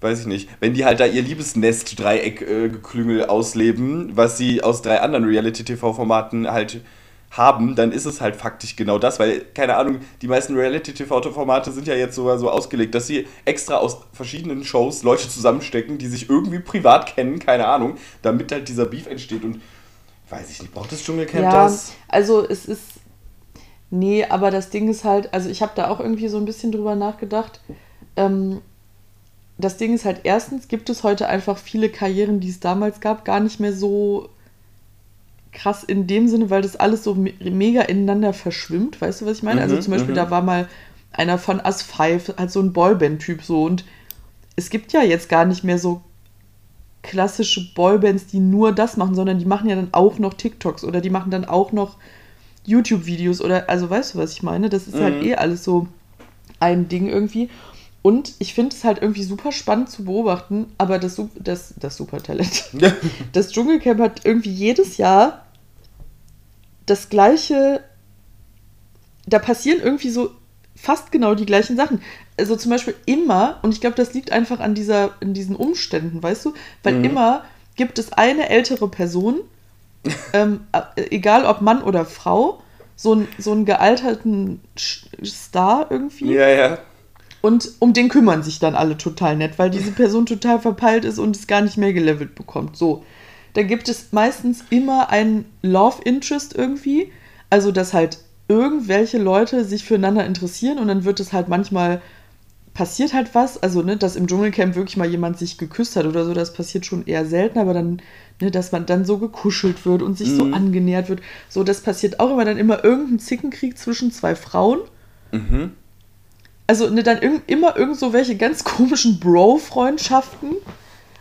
weiß ich nicht, wenn die halt da ihr Liebesnest-Dreieck-Geklüngel ausleben, was sie aus drei anderen Reality-TV-Formaten halt haben, dann ist es halt faktisch genau das, weil, keine Ahnung, die meisten Reality-TV-Formate sind ja jetzt so, so ausgelegt, dass sie extra aus verschiedenen Shows Leute zusammenstecken, die sich irgendwie privat kennen, keine Ahnung, damit halt dieser Beef entsteht und weiß ich nicht, braucht das Dschungelcamp ja, das? also es ist. Nee, aber das Ding ist halt, also ich habe da auch irgendwie so ein bisschen drüber nachgedacht. Ähm, das Ding ist halt, erstens gibt es heute einfach viele Karrieren, die es damals gab, gar nicht mehr so krass in dem Sinne, weil das alles so me mega ineinander verschwimmt. Weißt du, was ich meine? also Mhm, zum Beispiel, mhm. da war mal einer von As Five, halt so ein Boyband-Typ so. Und es gibt ja jetzt gar nicht mehr so klassische Boybands, die nur das machen, sondern die machen ja dann auch noch TikToks oder die machen dann auch noch YouTube-Videos oder, also weißt du, was ich meine? Das ist halt Mhm. eh alles so ein Ding irgendwie. Und ich finde es halt irgendwie super spannend zu beobachten, aber das, das, das Supertalent. Ja. Das Dschungelcamp hat irgendwie jedes Jahr das gleiche. Da passieren irgendwie so fast genau die gleichen Sachen. Also zum Beispiel immer, und ich glaube, das liegt einfach an dieser, in diesen Umständen, weißt du? Weil Mhm. immer gibt es eine ältere Person, ähm, äh, egal ob Mann oder Frau, so, ein, so einen gealterten Star irgendwie. Ja, ja. Und um den kümmern sich dann alle total nett, weil diese Person total verpeilt ist und es gar nicht mehr gelevelt bekommt. So. Da gibt es meistens immer einen Love Interest irgendwie. Also, dass halt irgendwelche Leute sich füreinander interessieren und dann wird es halt manchmal passiert halt was. Also, ne, dass im Dschungelcamp wirklich mal jemand sich geküsst hat oder so, das passiert schon eher selten, aber dann, ne, dass man dann so gekuschelt wird und sich so Mhm. angenähert wird. So, das passiert auch immer dann immer irgendein Zickenkrieg zwischen zwei Frauen. Mhm. Also ne, dann irg immer irgend so welche ganz komischen Bro-Freundschaften.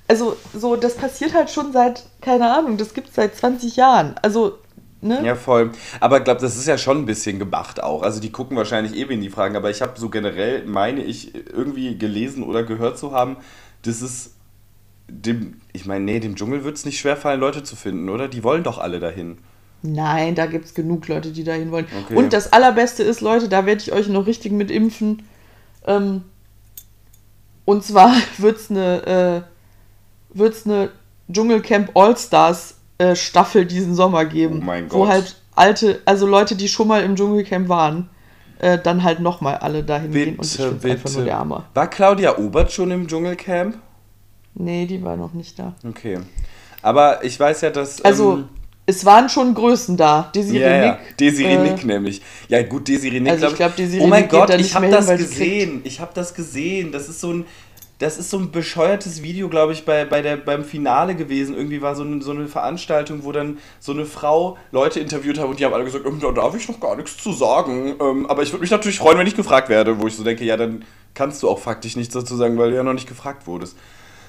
Also so, das passiert halt schon seit, keine Ahnung, das gibt es seit 20 Jahren. Also, ne? Ja, voll. Aber ich glaube, das ist ja schon ein bisschen gemacht auch. Also die gucken wahrscheinlich eh, wen die fragen. Aber ich habe so generell, meine ich, irgendwie gelesen oder gehört zu haben, dass es dem, ich meine, nee, dem Dschungel wird es nicht schwerfallen, Leute zu finden, oder? Die wollen doch alle dahin. Nein, da gibt es genug Leute, die dahin wollen. Okay. Und das Allerbeste ist, Leute, da werde ich euch noch richtig mit impfen. Ähm, und zwar wird es eine, äh, wird's eine Dschungelcamp All-Stars äh, Staffel diesen Sommer geben. Oh mein Wo Gott. halt alte, also Leute, die schon mal im Dschungelcamp waren, äh, dann halt nochmal alle dahin gehen. Und ich Bitte, einfach nur bitte. der Hammer. War Claudia Obert schon im Dschungelcamp? Nee, die war noch nicht da. Okay. Aber ich weiß ja, dass. Also, ähm, es waren schon Größen da. Desiree ja, ja. Nick. Desiree äh, Nick nämlich. Ja, gut, Desiree Nick. Also ich glaub, Desiree Oh mein Nick Gott, ich habe das gesehen. Ich habe das gesehen. Das ist so ein. Das ist so ein bescheuertes Video, glaube ich, bei, bei der, beim Finale gewesen. Irgendwie war so eine, so eine Veranstaltung, wo dann so eine Frau Leute interviewt hat und die haben alle gesagt, ähm, da darf ich noch gar nichts zu sagen. Ähm, aber ich würde mich natürlich freuen, wenn ich gefragt werde, wo ich so denke, ja, dann kannst du auch faktisch nichts dazu sagen, weil du ja noch nicht gefragt wurdest.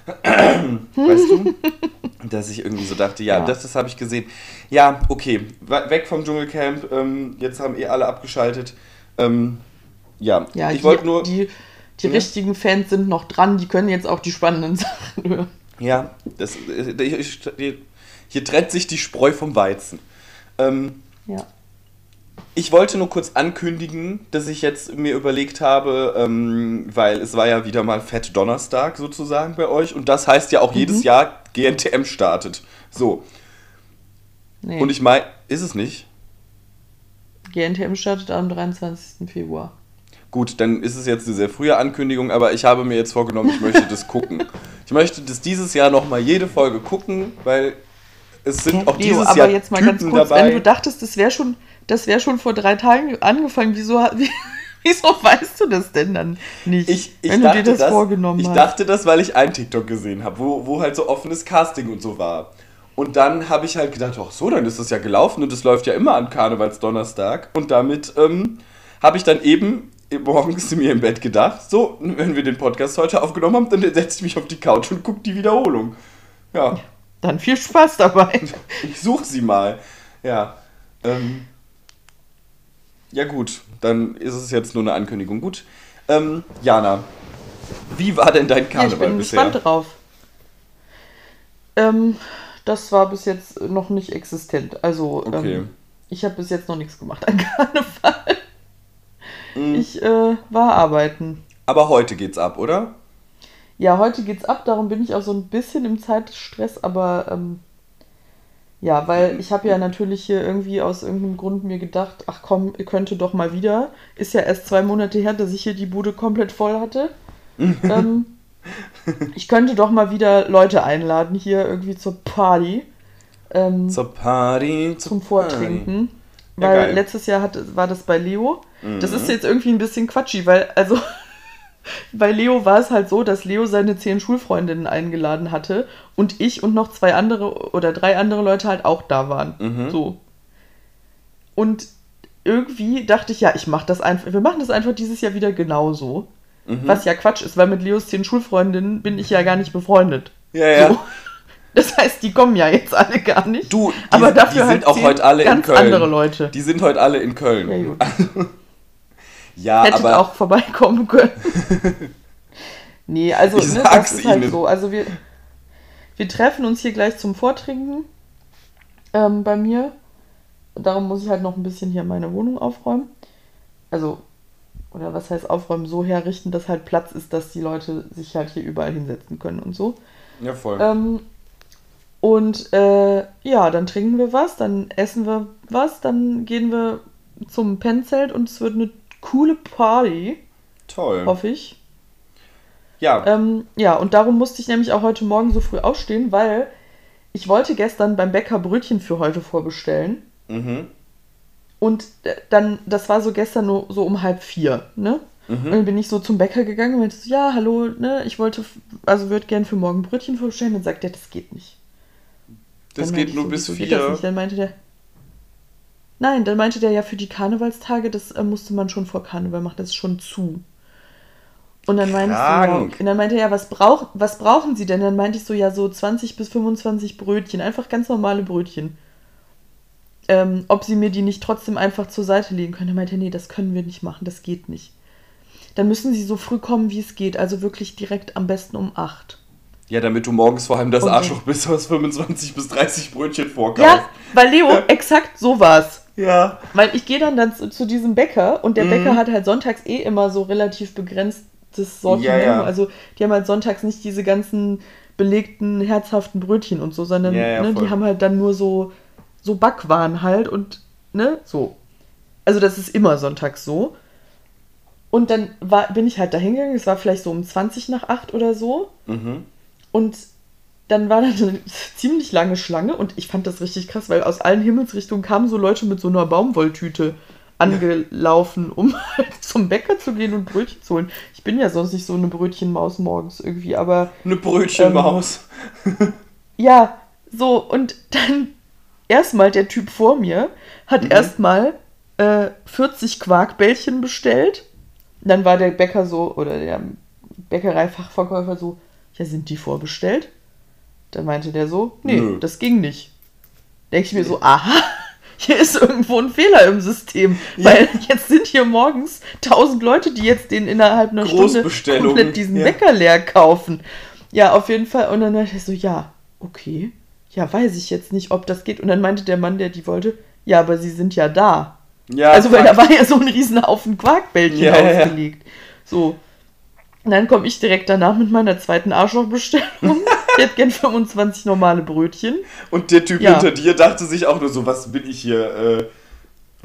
Weißt du? Dass ich irgendwie so dachte, ja, Ja. das, das habe ich gesehen. Ja, okay, we- weg vom Dschungelcamp. Ähm, jetzt haben eh alle abgeschaltet. Ähm, ja, Ja, ich die, wollte nur. Die, die Ja. richtigen Fans sind noch dran, die können jetzt auch die spannenden Sachen hören. Ja, das, äh, ich- ich- hier trennt sich die Spreu vom Weizen. Ähm, Ja. Ich wollte nur kurz ankündigen, dass ich jetzt mir überlegt habe, ähm, weil es war ja wieder mal Fett Donnerstag sozusagen bei euch und das heißt ja auch Mhm. jedes Jahr GNTM startet. So, Nee. und ich meine, ist es nicht? GNTM startet am 23. Februar. Gut, dann ist es jetzt eine sehr frühe Ankündigung, aber ich habe mir jetzt vorgenommen, ich möchte das gucken. Ich möchte das dieses Jahr nochmal jede Folge gucken, weil es sind auch Leo, dieses aber Jahr jetzt mal Typen ganz kurz, dabei. wenn du dachtest, das wäre schon, das wäre schon vor drei Tagen angefangen, wieso, wie, wieso weißt du das denn dann nicht? Ich, ich, wenn dachte du dir das, das, vorgenommen ich hast. dachte das, weil ich einen TikTok gesehen habe, wo, wo halt so offenes Casting und so war. Und dann habe ich halt gedacht, ach so, dann ist das ja gelaufen und es läuft ja immer an Karnevalsdonnerstag. Und damit ähm, habe ich dann eben morgens zu mir im Bett gedacht, so, wenn wir den Podcast heute aufgenommen haben, dann setze ich mich auf die Couch und gucke die Wiederholung. Ja, Dann viel Spaß dabei. ich suche sie mal. Ja. Ähm, ja gut, dann ist es jetzt nur eine Ankündigung. Gut. Ähm, Jana, wie war denn dein Ja, ich Karneval bin bisher? gespannt drauf. Ähm, das war bis jetzt noch nicht existent. Also, Okay. ähm, ich habe bis jetzt noch nichts gemacht an Karneval. Mhm. Ich äh, war arbeiten. Aber heute geht's ab, oder? Ja, heute geht's ab, darum bin ich auch so ein bisschen im Zeitstress, aber ähm, ja, weil ich habe ja natürlich hier irgendwie aus irgendeinem Grund mir gedacht, ach komm, ihr könnte doch mal wieder. Ist ja erst zwei Monate her, dass ich hier die Bude komplett voll hatte. ähm, ich könnte doch mal wieder Leute einladen hier irgendwie zur Party. Ähm, Zur Party, zum Vortrinken. Ja, Weil geil. Mhm. letztes Jahr hat, war das bei Leo. Das ist jetzt irgendwie ein bisschen quatschig, weil, also, bei Leo war es halt so, dass Leo seine zehn Schulfreundinnen eingeladen hatte und ich und noch zwei andere oder drei andere Leute halt auch da waren. Mhm. So. Und irgendwie dachte ich, ja, ich mach das einfach, wir machen das einfach dieses Jahr wieder genauso. Mhm. Was ja Quatsch ist, weil mit Leos zehn Schulfreundinnen bin ich ja gar nicht befreundet. Ja, ja. So. Das heißt, die kommen ja jetzt alle gar nicht. Du, die, aber die dafür sind halt auch heute alle in ganz Köln. andere Leute. Die sind heute alle in Köln. Ja. Ja, Hättet aber auch vorbeikommen können. nee, also ne, das ist halt Ihnen. so. Also wir, wir treffen uns hier gleich zum Vortrinken ähm, bei mir. Darum muss ich halt noch ein bisschen hier meine Wohnung aufräumen. Also, oder was heißt aufräumen? So herrichten, dass halt Platz ist, dass die Leute sich halt hier überall hinsetzen können und so. ja, voll. Ähm, und äh, ja, dann trinken wir was, dann essen wir was, dann gehen wir zum Pennzelt und es wird eine coole Party, Toll. hoffe ich. Ja, Ähm, ja, und darum musste ich nämlich auch heute Morgen so früh aufstehen, weil ich wollte gestern beim Bäcker Brötchen für heute vorbestellen. mhm. Und äh, dann, das war so gestern nur so um halb vier, ne? Und Mhm. dann bin ich so zum Bäcker gegangen und meinte so, ja, hallo, ne, ich wollte, also würde gern für morgen Brötchen vorbestellen. Dann sagt er, das geht nicht. Das Dann geht nur so, bis vier. Dann meinte der, nein, dann meinte der ja für die Karnevalstage, das äh, musste man schon vor Karneval machen, das ist schon zu. Und dann meinte ich so, dann meinte er, ja, was, brauch, was brauchen Sie denn? Dann meinte ich so, ja, so 20 bis 25 Brötchen, einfach ganz normale Brötchen. Ähm, ob Sie mir die nicht trotzdem einfach zur Seite legen können. Dann meinte er, nee, das können wir nicht machen, das geht nicht. Dann müssen Sie so früh kommen, wie es geht, also wirklich direkt am besten um 8. Ja, damit du morgens vor allem das Und- Arschloch bist, was 25 bis 30 Brötchen vorkaufst. Ja, weil Leo, exakt so war's. Ja. Weil ich gehe dann, dann zu, zu diesem Bäcker und der Mhm. Bäcker hat halt sonntags eh immer so relativ begrenztes Sortiment. Ja, ja. Also die haben halt sonntags nicht diese ganzen belegten, herzhaften Brötchen und so, sondern Ja, ne, die haben halt dann nur so, so Backwaren halt und ne, so. Also das ist immer sonntags so. Und dann war, bin ich halt da hingegangen, es war vielleicht so um 20 nach 8 oder so. Mhm. Und dann war da eine ziemlich lange Schlange und ich fand das richtig krass, weil aus allen Himmelsrichtungen kamen so Leute mit so einer Baumwolltüte angelaufen, um zum Bäcker zu gehen und Brötchen zu holen. Ich bin ja sonst nicht so eine Brötchenmaus morgens irgendwie, aber Eine Brötchenmaus. ja, so und dann erstmal der Typ vor mir hat Mhm. erstmal äh, 40 Quarkbällchen bestellt. Dann war der Bäcker so, oder der Bäckereifachverkäufer so, ja, sind die vorbestellt? Da meinte der so, nee, Nö. das ging nicht. Denke ich mir so, aha, hier ist irgendwo ein Fehler im System. Weil jetzt sind hier morgens tausend Leute, die jetzt den innerhalb einer Stunde komplett diesen ja. Wecker leer kaufen. Ja, auf jeden Fall. Und dann dachte ich so, ja, okay. Ja, weiß ich jetzt nicht, ob das geht. Und dann meinte der Mann, der die wollte, ja, aber sie sind ja da. Ja, also, weil fuck. da war ja so ein riesen Haufen Quarkbällchen Ja, ja, ja. ausgelegt. So. Und dann komme ich direkt danach mit meiner zweiten Arschlochbestellung. ich hätte gern 25 normale Brötchen. Und der Typ Ja. hinter dir dachte sich auch nur so, was bin ich hier? Äh,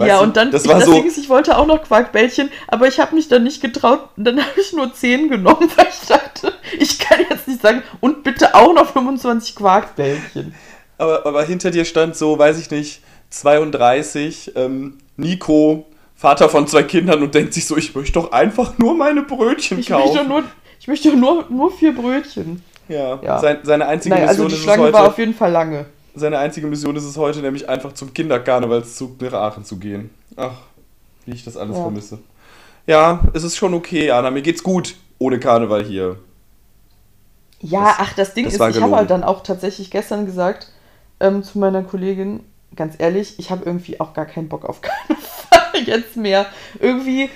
ja, du, und dann, das ich, war das so, Ding ist, ich wollte auch noch Quarkbällchen, aber ich habe mich dann nicht getraut. Dann habe ich nur 10 genommen, weil ich dachte, ich kann jetzt nicht sagen, und bitte auch noch 25 Quarkbällchen. aber, aber hinter dir stand so, weiß ich nicht, 32, ähm, Nico, Vater von zwei Kindern und denkt sich so, ich möchte doch einfach nur meine Brötchen Ich kaufen. möchte nur, ich möchte nur, nur vier Brötchen. Ja, Ja. Sein, seine einzige Nein, also Mission die ist es Schlange heute, war auf jeden Fall lange. seine einzige Mission ist es heute, nämlich einfach zum Kinderkarnevalszug nach Aachen zu gehen. Ach, wie ich das alles Ja. vermisse. Ja, es ist schon okay, Anna, mir geht's gut ohne Karneval hier. Ja, Das- ach, das Ding das ist, ich habe halt dann auch tatsächlich gestern gesagt ähm, zu meiner Kollegin, ganz ehrlich, ich habe irgendwie auch gar keinen Bock auf Karneval jetzt mehr. Irgendwie,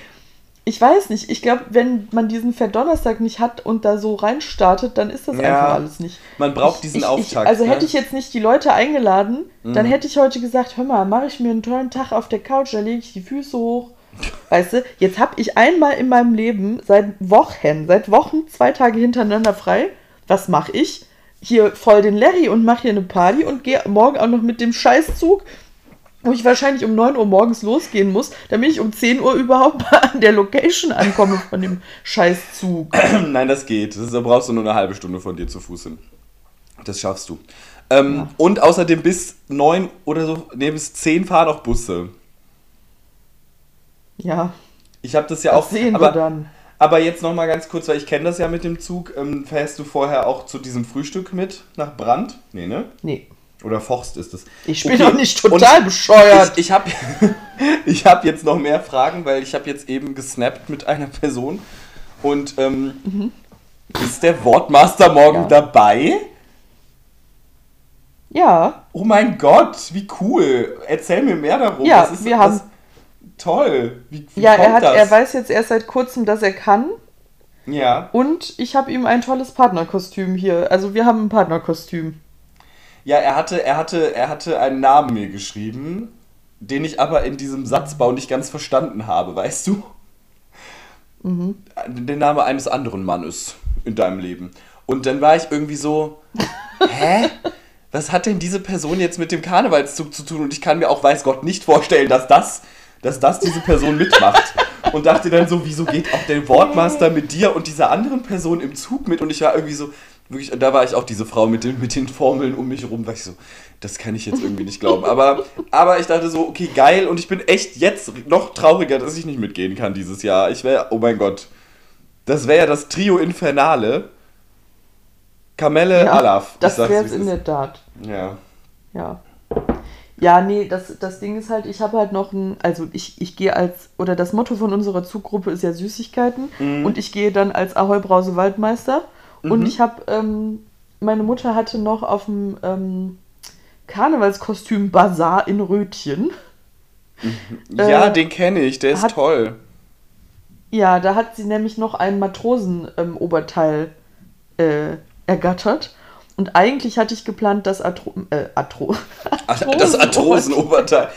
ich weiß nicht, ich glaube, wenn man diesen Verdonnerstag nicht hat und da so reinstartet, dann ist das Ja, einfach alles nicht. Man braucht Ich- diesen ich, Auftakt. Ich, also ne? hätte ich jetzt nicht die Leute eingeladen, dann Mhm. hätte ich heute gesagt, hör mal, mache ich mir einen tollen Tag auf der Couch, da lege ich die Füße hoch. Weißt du, jetzt habe ich einmal in meinem Leben seit Wochen, seit Wochen zwei Tage hintereinander frei. Was mache ich? Hier voll den Larry und mache hier eine Party und gehe morgen auch noch mit dem Scheißzug, wo ich wahrscheinlich um 9 Uhr morgens losgehen muss, damit ich um 10 Uhr überhaupt mal an der Location ankomme von dem Scheißzug. Nein, das geht. Das ist, da brauchst du nur eine halbe Stunde von dir zu Fuß hin. Das schaffst du. Ähm, Ja. Und außerdem bis neun oder so, nee, bis zehn fahren auch Busse. Ja, Ich habe das ja das auch. sehen aber, wir dann. aber jetzt noch mal ganz kurz, weil ich kenne das ja mit dem Zug. Ähm, fährst du vorher auch zu diesem Frühstück mit nach Brand? Nee, ne? Nee. Oder Forst ist es. Ich bin Okay. doch nicht total Und bescheuert. Ich, ich habe ich hab jetzt noch mehr Fragen, weil ich habe jetzt eben gesnappt mit einer Person. Und ähm, ist der Wortmaster morgen Mhm. Ja. dabei? ja, Oh mein Gott, wie cool. Erzähl mir mehr darum. Ja, das ist, wir haben- toll. Wie, wie ja, er hat, das? er weiß jetzt erst seit kurzem, dass er kann. ja. Und ich habe ihm ein tolles Partnerkostüm hier. Also wir haben ein Partnerkostüm. Ja, er hatte, er, hatte, er hatte einen Namen mir geschrieben, den ich aber in diesem Satzbau nicht ganz verstanden habe, weißt du? Mhm. Den Name eines anderen Mannes in deinem Leben. Und dann war ich irgendwie so, hä? Was hat denn diese Person jetzt mit dem Karnevalszug zu tun? Und ich kann mir auch, weiß Gott, nicht vorstellen, dass das, dass das diese Person mitmacht. Und dachte dann so, wieso geht auch der Wortmaster mit dir und dieser anderen Person im Zug mit? Und ich war irgendwie so, wirklich, da war ich auch diese Frau mit den, mit den Formeln um mich rum, war ich so, das kann ich jetzt irgendwie nicht glauben. Aber, aber ich dachte so, okay, geil. Und ich bin echt jetzt noch trauriger, dass ich nicht mitgehen kann dieses Jahr. Ich wäre, oh mein Gott. Das wäre ja das Trio Infernale. Kamelle, Alaf. Ich das wäre es in der Tat. Ja. Ja. Ja, nee, das, das Ding ist halt, ich habe halt noch ein, also ich, ich gehe als, oder das Motto von unserer Zuggruppe ist ja Süßigkeiten Mhm. und ich gehe dann als Ahoi Brause Waldmeister und Mhm. ich habe, ähm, meine Mutter hatte noch auf dem ähm, Karnevalskostüm Bazar in Rötchen. Ja, Äh, den kenne ich, der ist hat- toll. Ja, da hat sie nämlich noch ein Matrosen-Oberteil äh, ergattert. Und eigentlich hatte ich geplant, das Atro äh, Atro Ach, das Arthrosenoberteil.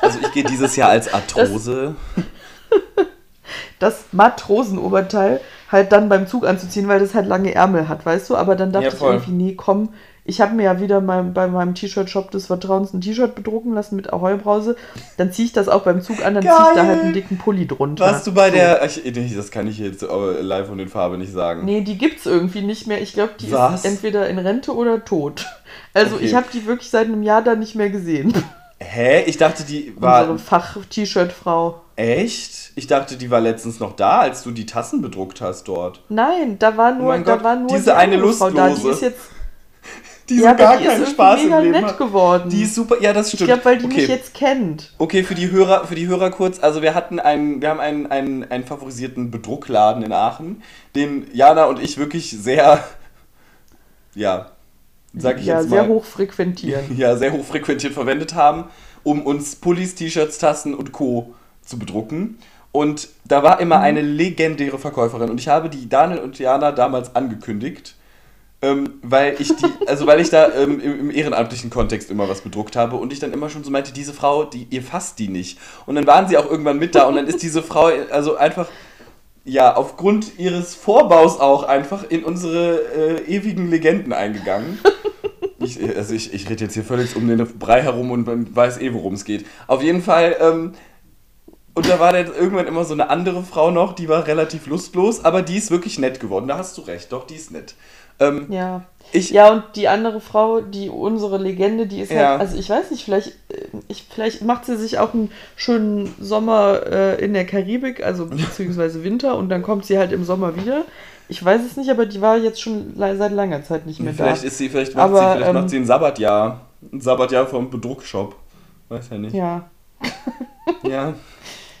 Also ich gehe dieses Jahr als Arthrose. das Matrosenoberteil halt dann beim Zug anzuziehen, weil das halt lange Ärmel hat, weißt du? Aber dann dachte Ja, ich irgendwie, nee, komm, ich habe mir ja wieder mein, bei meinem T-Shirt-Shop des Vertrauens ein T-Shirt bedrucken lassen mit Ahoi-Brause. Dann ziehe ich das auch beim Zug an, dann ziehe ich da halt einen dicken Pulli drunter. Warst du bei So. der. Ich, das kann ich jetzt live und in Farbe nicht sagen. Nee, die gibt's irgendwie nicht mehr. Ich glaube, die Was? ist entweder in Rente oder tot. Also Okay. ich habe die wirklich seit einem Jahr da nicht mehr gesehen. Hä? Ich dachte, die war. Unsere Fach-T-Shirt-Frau. Echt? Ich dachte, die war letztens noch da, als du die Tassen bedruckt hast dort. Nein, da war nur, Oh da Gott, war nur diese die eine Frau da. Die Lustlose. ist jetzt Die ja, gar die ist keinen irgendwie Spaß im mega Leben nett hat. geworden. Die ist super, ja, das ich stimmt. glaube, weil die okay. mich jetzt kennt. Okay, für die Hörer, für die Hörer kurz, also wir hatten einen, wir haben einen, einen, einen favorisierten Bedruckladen in Aachen, den Jana und ich wirklich sehr ja, sag ich ja, jetzt mal. sehr hoch frequentieren. Ja, sehr hoch frequentiert verwendet haben, um uns Pullis, T-Shirts, Tassen und Co. zu bedrucken. Und da war immer eine legendäre Verkäuferin und ich habe die Daniel und Diana damals angekündigt, ähm, weil ich die, also weil ich da ähm, im, im, ehrenamtlichen Kontext immer was bedruckt habe und ich dann immer schon so meinte, diese Frau, die, ihr fasst die nicht. Und dann waren sie auch irgendwann mit da und dann ist diese Frau also einfach, ja, aufgrund ihres Vorbaus auch einfach in unsere äh, ewigen Legenden eingegangen. Ich, also ich, ich rede jetzt hier völlig um den Brei herum und man weiß eh, worum es geht. Auf jeden Fall, ähm, und da war dann irgendwann immer so eine andere Frau noch, die war relativ lustlos, aber die ist wirklich nett geworden. Da hast du recht, doch, die ist nett. Ähm, ja. Ich, ja, und die andere Frau, die unsere Legende, die ist Ja. halt, also ich weiß nicht, vielleicht, äh, ich, vielleicht macht sie sich auch einen schönen Sommer äh, in der Karibik, also beziehungsweise Winter, und dann kommt sie halt im Sommer wieder. Ich weiß es nicht, aber die war jetzt schon seit langer Zeit nicht mehr vielleicht da. ist sie, vielleicht macht Aber, sie, vielleicht ähm, macht sie ein Sabbatjahr. Ein Sabbatjahr vom Bedruckshop. Weiß ja nicht. Ja, Ja.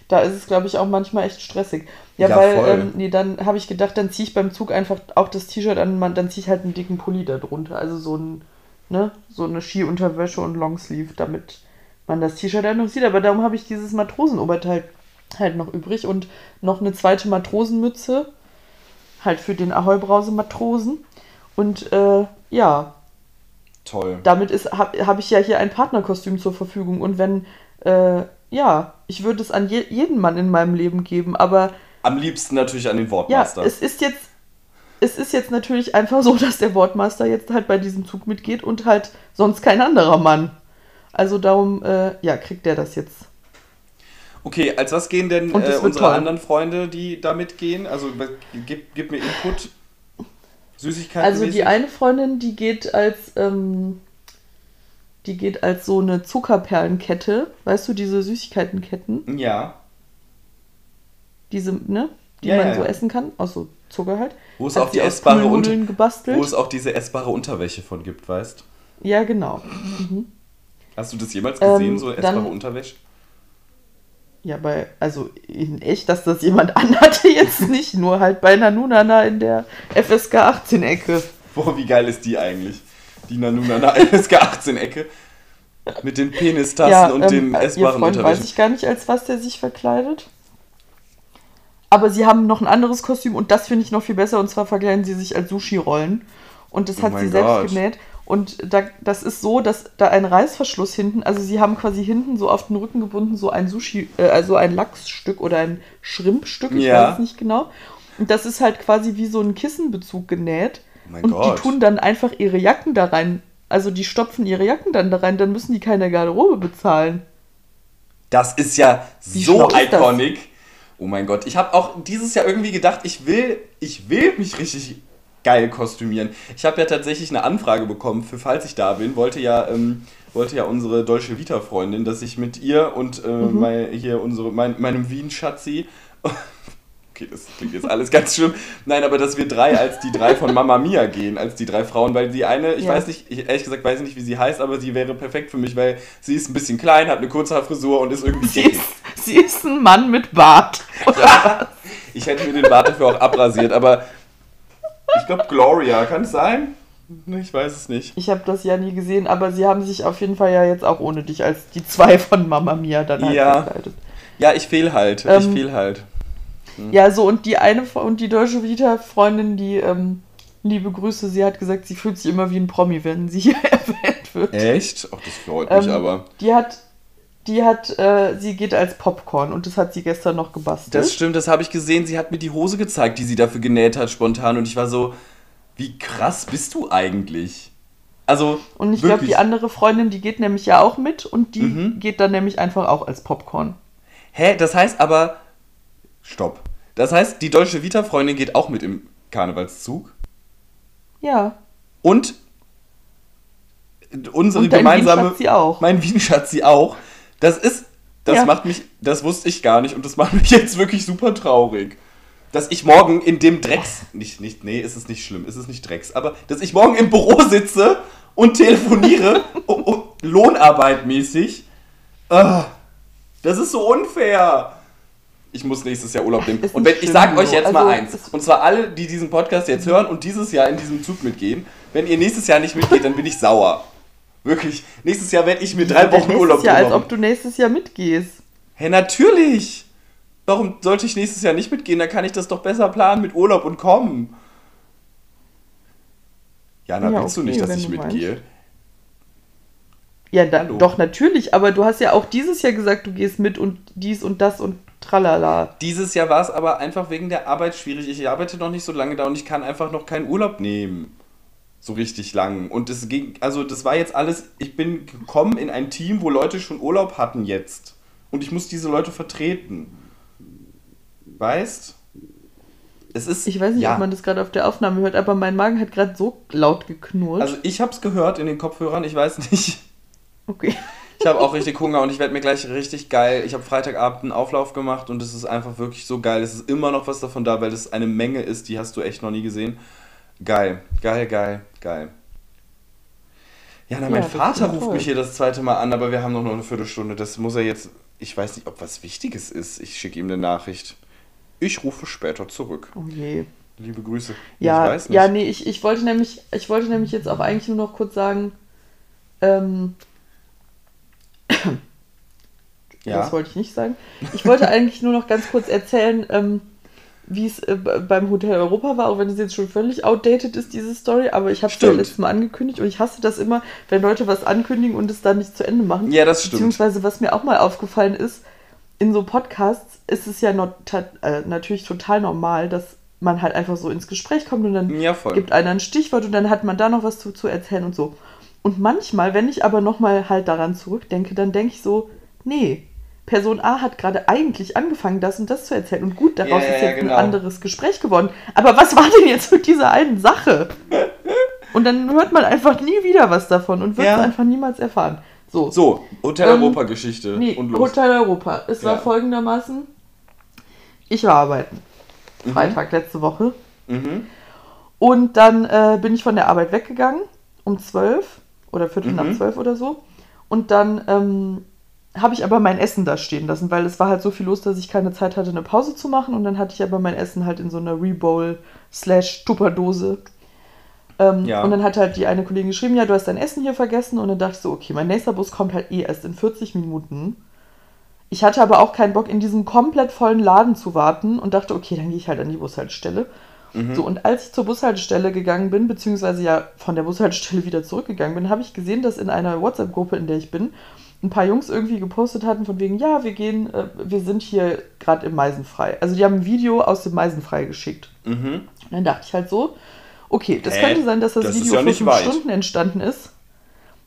da ist es, glaube ich, auch manchmal echt stressig. Ja, Ja, weil, ähm, nee, dann habe ich gedacht, dann ziehe ich beim Zug einfach auch das T-Shirt an, man, dann ziehe ich halt einen dicken Pulli da drunter. Also so ein, ne, so eine Skiunterwäsche und Longsleeve, damit man das T-Shirt dann noch sieht. Aber darum habe ich dieses Matrosenoberteil halt noch übrig und noch eine zweite Matrosenmütze, halt für den Ahoi-Brause-Matrosen. Und äh, ja, Toll. damit habe hab ich ja hier ein Partnerkostüm zur Verfügung. Und wenn, äh, ja, ich würde es an je, jeden Mann in meinem Leben geben, aber Am liebsten natürlich an den ja, Wortmaster. es ist jetzt. Es ist jetzt natürlich einfach so, dass der Wortmaster jetzt halt bei diesem Zug mitgeht und halt sonst kein anderer Mann. Also darum, äh, ja, kriegt der das jetzt. okay, als was gehen denn äh, unsere toll. anderen Freunde, die da mitgehen? Also gib, gib mir Input. Süßigkeiten. Also die eine Freundin, die geht als, ähm, die geht als so eine Zuckerperlenkette, weißt du, diese Süßigkeitenketten, Ja. diese, ne, die Ja, man ja, so ja. essen kann, aus so Zucker halt. Wo es auch die essbare Unter gebastelt. wo es auch diese essbare Unterwäsche von gibt, weißt? ja, genau. Hast du das jemals gesehen, Ähm, so essbare dann- Unterwäsche? Ja, bei, also in echt, dass das jemand anhatte, jetzt nicht, nur halt bei Nanunana in der FSK 18-Ecke. Boah, wie geil ist die eigentlich? Die Nanunana FSK 18 Ecke. Mit den Penistassen Ja, und ähm, den ihr essbaren Freund weiß ich gar nicht, als was der sich verkleidet. Aber sie haben noch ein anderes Kostüm und das finde ich noch viel besser. Und zwar verkleiden sie sich als Sushi-Rollen. Und das Oh hat sie selbst Gott. genäht. Und da, das ist so, dass da ein Reißverschluss hinten, also sie haben quasi hinten so auf den Rücken gebunden, so ein Sushi, äh, also ein Lachsstück oder ein Schrimpstück, ich Ja. weiß es nicht genau. Und das ist halt quasi wie so ein Kissenbezug genäht. Oh mein und Gott. die tun dann einfach ihre Jacken da rein. Also die stopfen ihre Jacken dann da rein, dann müssen die keine Garderobe bezahlen. Das ist ja Wie so das? iconic. Oh mein Gott, ich habe auch dieses Jahr irgendwie gedacht, ich will, ich will mich richtig geil kostümieren. Ich habe ja tatsächlich eine Anfrage bekommen für falls ich da bin, wollte ja ähm, wollte ja unsere Dolce Vita Freundin, dass ich mit ihr und äh, Mhm. mein, hier unsere mein, meinem Wien Schatzi Okay, das klingt jetzt alles ganz schlimm. Nein, aber dass wir drei als die drei von Mama Mia gehen, als die drei Frauen, weil die eine, ich Ja. weiß nicht, ich, ehrlich gesagt weiß ich nicht, wie sie heißt, aber sie wäre perfekt für mich, weil sie ist ein bisschen klein, hat eine kurze Haarfrisur und ist irgendwie Sie ist, sie ist ein Mann mit Bart. Ich hätte mir den Bart dafür auch abrasiert, aber ich glaube Gloria, kann es sein? Ich weiß es nicht. Ich habe das ja nie gesehen, aber sie haben sich auf jeden Fall ja jetzt auch ohne dich als die zwei von Mama Mia dann halt Ja. verkleidet. Ja, ich fehl halt. ich Ähm, fehl halt. Ja, so und die eine und die Deutsche Vita-Freundin, die ähm, liebe Grüße, sie hat gesagt, sie fühlt sich immer wie ein Promi, wenn sie hier erwähnt wird. Echt? Ach, das freut mich Ähm, aber. Die hat, die hat, äh, sie geht als Popcorn und das hat sie gestern noch gebastelt. Das stimmt, das habe ich gesehen. Sie hat mir die Hose gezeigt, die sie dafür genäht hat, spontan. Und ich war so, wie krass bist du eigentlich? Also, und ich glaube, die andere Freundin, die geht nämlich ja auch mit und die Mhm. geht dann nämlich einfach auch als Popcorn. Hä, das heißt aber. Stopp. Das heißt, die deutsche Vita-Freundin geht auch mit im Karnevalszug. Ja. Und unsere Und gemeinsame. Wien-Schatzi auch. Mein Wien-Schatzi auch. Das ist. Das Ja. macht mich. Das wusste ich gar nicht und das macht mich jetzt wirklich super traurig. Dass ich morgen in dem Drecks. Nicht, nicht, nee, ist es nicht schlimm, ist es nicht Drecks. Aber dass ich morgen im Büro sitze und telefoniere, um, um, Lohnarbeit mäßig. Ah, das ist so unfair. Ich muss nächstes Jahr Urlaub nehmen. Ist Und wenn, ich sage euch jetzt mal Also, eins. es- Und zwar alle, die diesen Podcast jetzt hören und dieses Jahr in diesem Zug mitgehen. Wenn ihr nächstes Jahr nicht mitgeht, dann bin ich sauer. Wirklich. Nächstes Jahr werde ich mir drei Wochen nächstes Urlaub Jahr, als genommen. ob du nächstes Jahr mitgehst. Hä, natürlich. Warum sollte ich nächstes Jahr nicht mitgehen? Dann kann ich das doch besser planen mit Urlaub und kommen. Jana, Ja, willst du okay, nicht, dass ich du mitgehe? Ja, da, doch, natürlich. Aber du hast ja auch dieses Jahr gesagt, du gehst mit und dies und das und tralala. Dieses Jahr war es aber einfach wegen der Arbeit schwierig. Ich arbeite noch nicht so lange da und ich kann einfach noch keinen Urlaub nehmen. So richtig lang. Und es ging, also das war jetzt alles, ich bin gekommen in ein Team, wo Leute schon Urlaub hatten jetzt. Und ich muss diese Leute vertreten. Weißt? Es ist. Ich weiß nicht, ja. ob man das gerade auf der Aufnahme hört, aber mein Magen hat gerade so laut geknurrt. Also ich hab's gehört in den Kopfhörern, ich weiß nicht. okay. Ich habe auch richtig Hunger und ich werde mir gleich richtig geil. Ich habe Freitagabend einen Auflauf gemacht und es ist einfach wirklich so geil. Es ist immer noch was davon da, weil es eine Menge ist, die hast du echt noch nie gesehen. Geil, geil, geil, geil. Ja, na, mein Ja, Vater ruft mich hier das zweite Mal an, aber wir haben noch nur eine Viertelstunde. Das muss er jetzt. Ich weiß nicht, ob was Wichtiges ist. Ich schicke ihm eine Nachricht. Ich rufe später zurück. Oh je. Liebe Grüße. Ja, ich weiß nicht. ja, nee, ich, ich wollte nämlich, ich wollte nämlich jetzt auch eigentlich nur noch kurz sagen, ähm, Ja. das wollte ich nicht sagen. Ich wollte eigentlich nur noch ganz kurz erzählen, ähm, wie es äh, beim Hotel Europa war, auch wenn es jetzt schon völlig outdated ist, diese Story, aber ich habe es ja letztes Mal angekündigt und ich hasse das immer, wenn Leute was ankündigen und es dann nicht zu Ende machen. Ja, das stimmt. Beziehungsweise, was mir auch mal aufgefallen ist, in so Podcasts ist es ja not, äh, natürlich total normal, dass man halt einfach so ins Gespräch kommt und dann Ja, gibt einer ein Stichwort und dann hat man da noch was zu, zu erzählen und so. Und manchmal, wenn ich aber nochmal halt daran zurückdenke, dann denke ich so, nee, Person A hat gerade eigentlich angefangen, das und das zu erzählen. Und gut, daraus ja, ist ja, jetzt genau. ein anderes Gespräch geworden. Aber was war denn jetzt mit dieser einen Sache? Und dann hört man einfach nie wieder was davon und wird es Ja. einfach niemals erfahren. So, So, Hotel Ähm, Europa-Geschichte. Nee, und los. Hotel Europa. Es war Ja. folgendermaßen: Ich war arbeiten. Freitag letzte Woche. Mhm. Und dann äh, bin ich von der Arbeit weggegangen um 12 oder Viertel Mhm. nach 12 oder so. Und dann ähm, habe ich aber mein Essen da stehen lassen, weil es war halt so viel los, dass ich keine Zeit hatte, eine Pause zu machen. Und dann hatte ich aber mein Essen halt in so einer Rebowl slash Tupperdose. Ähm, Ja. Und dann hat halt die eine Kollegin geschrieben, ja, du hast dein Essen hier vergessen. Und dann dachte ich so, okay, mein nächster Bus kommt halt eh erst in 40 Minuten. Ich hatte aber auch keinen Bock, in diesem komplett vollen Laden zu warten und dachte, okay, dann gehe ich halt an die Bushaltestelle. Mhm. So, und als ich zur Bushaltestelle gegangen bin, beziehungsweise ja von der Bushaltestelle wieder zurückgegangen bin, habe ich gesehen, dass in einer WhatsApp-Gruppe, in der ich bin, ein paar Jungs irgendwie gepostet hatten von wegen, ja, wir gehen, äh, wir sind hier gerade im Meisenfrei. Also die haben ein Video aus dem Meisenfrei geschickt. Mhm. Und dann dachte ich halt so, okay, das Hä? könnte sein, dass das, Das Video ja fünf weit. Stunden entstanden ist.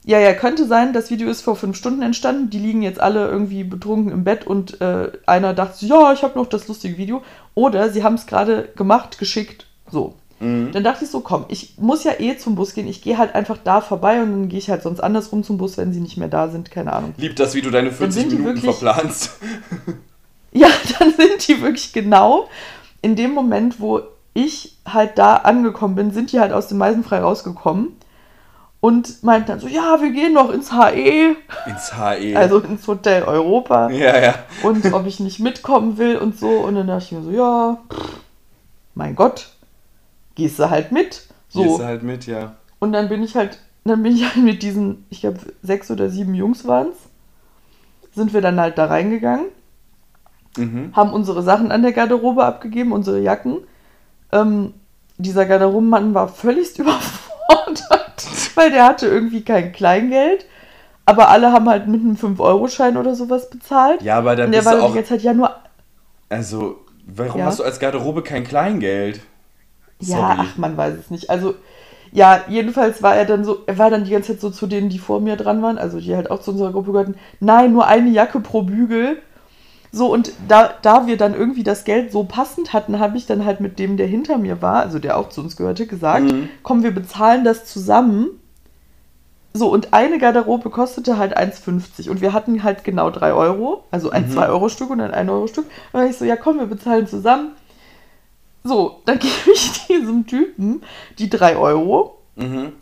Ja, ja, könnte sein, das Video ist vor fünf Stunden entstanden. Die liegen jetzt alle irgendwie betrunken im Bett und äh, einer dachte, ja, ich habe noch das lustige Video. Oder sie haben es gerade gemacht, geschickt, so. Mhm. Dann dachte ich so, komm, ich muss ja eh zum Bus gehen. Ich gehe halt einfach da vorbei und dann gehe ich halt sonst andersrum zum Bus, wenn sie nicht mehr da sind. Keine Ahnung. Lieb das, wie du deine 40 sind die Minuten wirklich- verplanst. Ja, dann sind die wirklich genau in dem Moment, wo ich halt da angekommen bin, sind die halt aus dem Meisenfrei rausgekommen und meinten dann so, ja, wir gehen noch ins HE, Ins HE. also ins Hotel Europa ja, ja. und ob ich nicht mitkommen will und so. Und dann dachte ich mir so, ja, pff, mein Gott, gehst du halt mit. So. Gehst du halt mit, ja. Und dann bin ich halt, dann bin ich halt mit diesen, ich glaube, sechs oder sieben Jungs waren es, sind wir dann halt da reingegangen Mhm. haben unsere Sachen an der Garderobe abgegeben, unsere Jacken. Ähm, dieser Garderobenmann war völligst überfordert, weil der hatte irgendwie kein Kleingeld. Aber alle haben halt mit einem 5-Euro-Schein oder sowas bezahlt. Ja, aber da Und der bist war du dann auch. ganze Zeit, ja, nur. Also, warum Ja. hast du als Garderobe kein Kleingeld? Ja, Sorry. ach, man weiß es nicht. Also, ja, jedenfalls war er dann so, er war dann die ganze Zeit so zu denen, die vor mir dran waren, also die halt auch zu unserer Gruppe gehörten, nein, nur eine Jacke pro Bügel. So, und da, da wir dann irgendwie das Geld so passend hatten, habe ich dann halt mit dem, der hinter mir war, also der auch zu uns gehörte, gesagt, Mhm. komm, wir bezahlen das zusammen. So, und eine Garderobe kostete halt 1,50 und wir hatten halt genau 3 Euro, also ein Mhm. 2-Euro-Stück und ein 1-Euro-Stück. Und dann ich so, ja komm, wir bezahlen zusammen. So, dann gebe ich diesem Typen die 3 Euro. Mhm.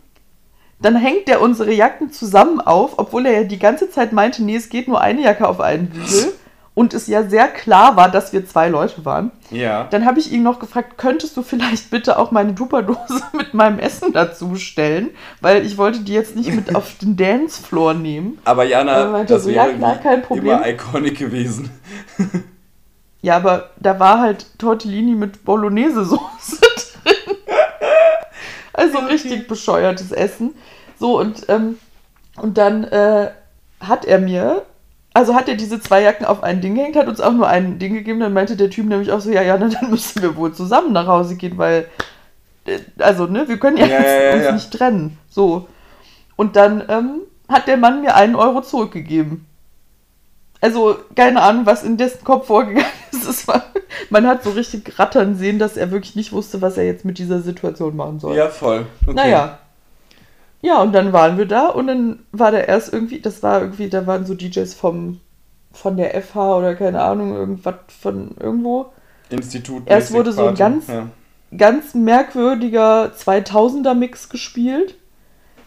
Dann hängt der unsere Jacken zusammen auf, obwohl er ja die ganze Zeit meinte, nee, es geht nur eine Jacke auf einen Bügel. und es ja sehr klar war, dass wir zwei Leute waren, Ja. dann habe ich ihn noch gefragt, könntest du vielleicht bitte auch meine Tupperdose mit meinem Essen dazu stellen? Weil ich wollte die jetzt nicht mit auf den Dancefloor nehmen. Aber Jana, das so, wäre ja, klar, kein Problem. immer iconic gewesen. Ja, aber da war halt Tortellini mit Bolognese-Soße drin. Also richtig bescheuertes Essen. So, und, ähm, und dann äh, hat er mir, also hat er diese zwei Jacken auf ein Ding gehängt, hat uns auch nur ein Ding gegeben, dann meinte der Typ nämlich auch so, ja, ja, na, dann müssen wir wohl zusammen nach Hause gehen, weil, äh, also, ne, wir können ja, Ja, jetzt ja, uns ja. nicht trennen. So. Und dann ähm, hat der Mann mir einen Euro zurückgegeben. Also, keine Ahnung, was in dessen Kopf vorgegangen ist. War, man hat so richtig rattern sehen, dass er wirklich nicht wusste, was er jetzt mit dieser Situation machen soll. Ja, voll. Okay. Naja. Ja, und dann waren wir da und dann war da erst irgendwie, das war irgendwie, da waren so DJs vom, von der FH oder keine Ahnung, irgendwas von irgendwo. Institut. Erst wurde so ein ganz- Ja. Ganz merkwürdiger 2000er-Mix gespielt.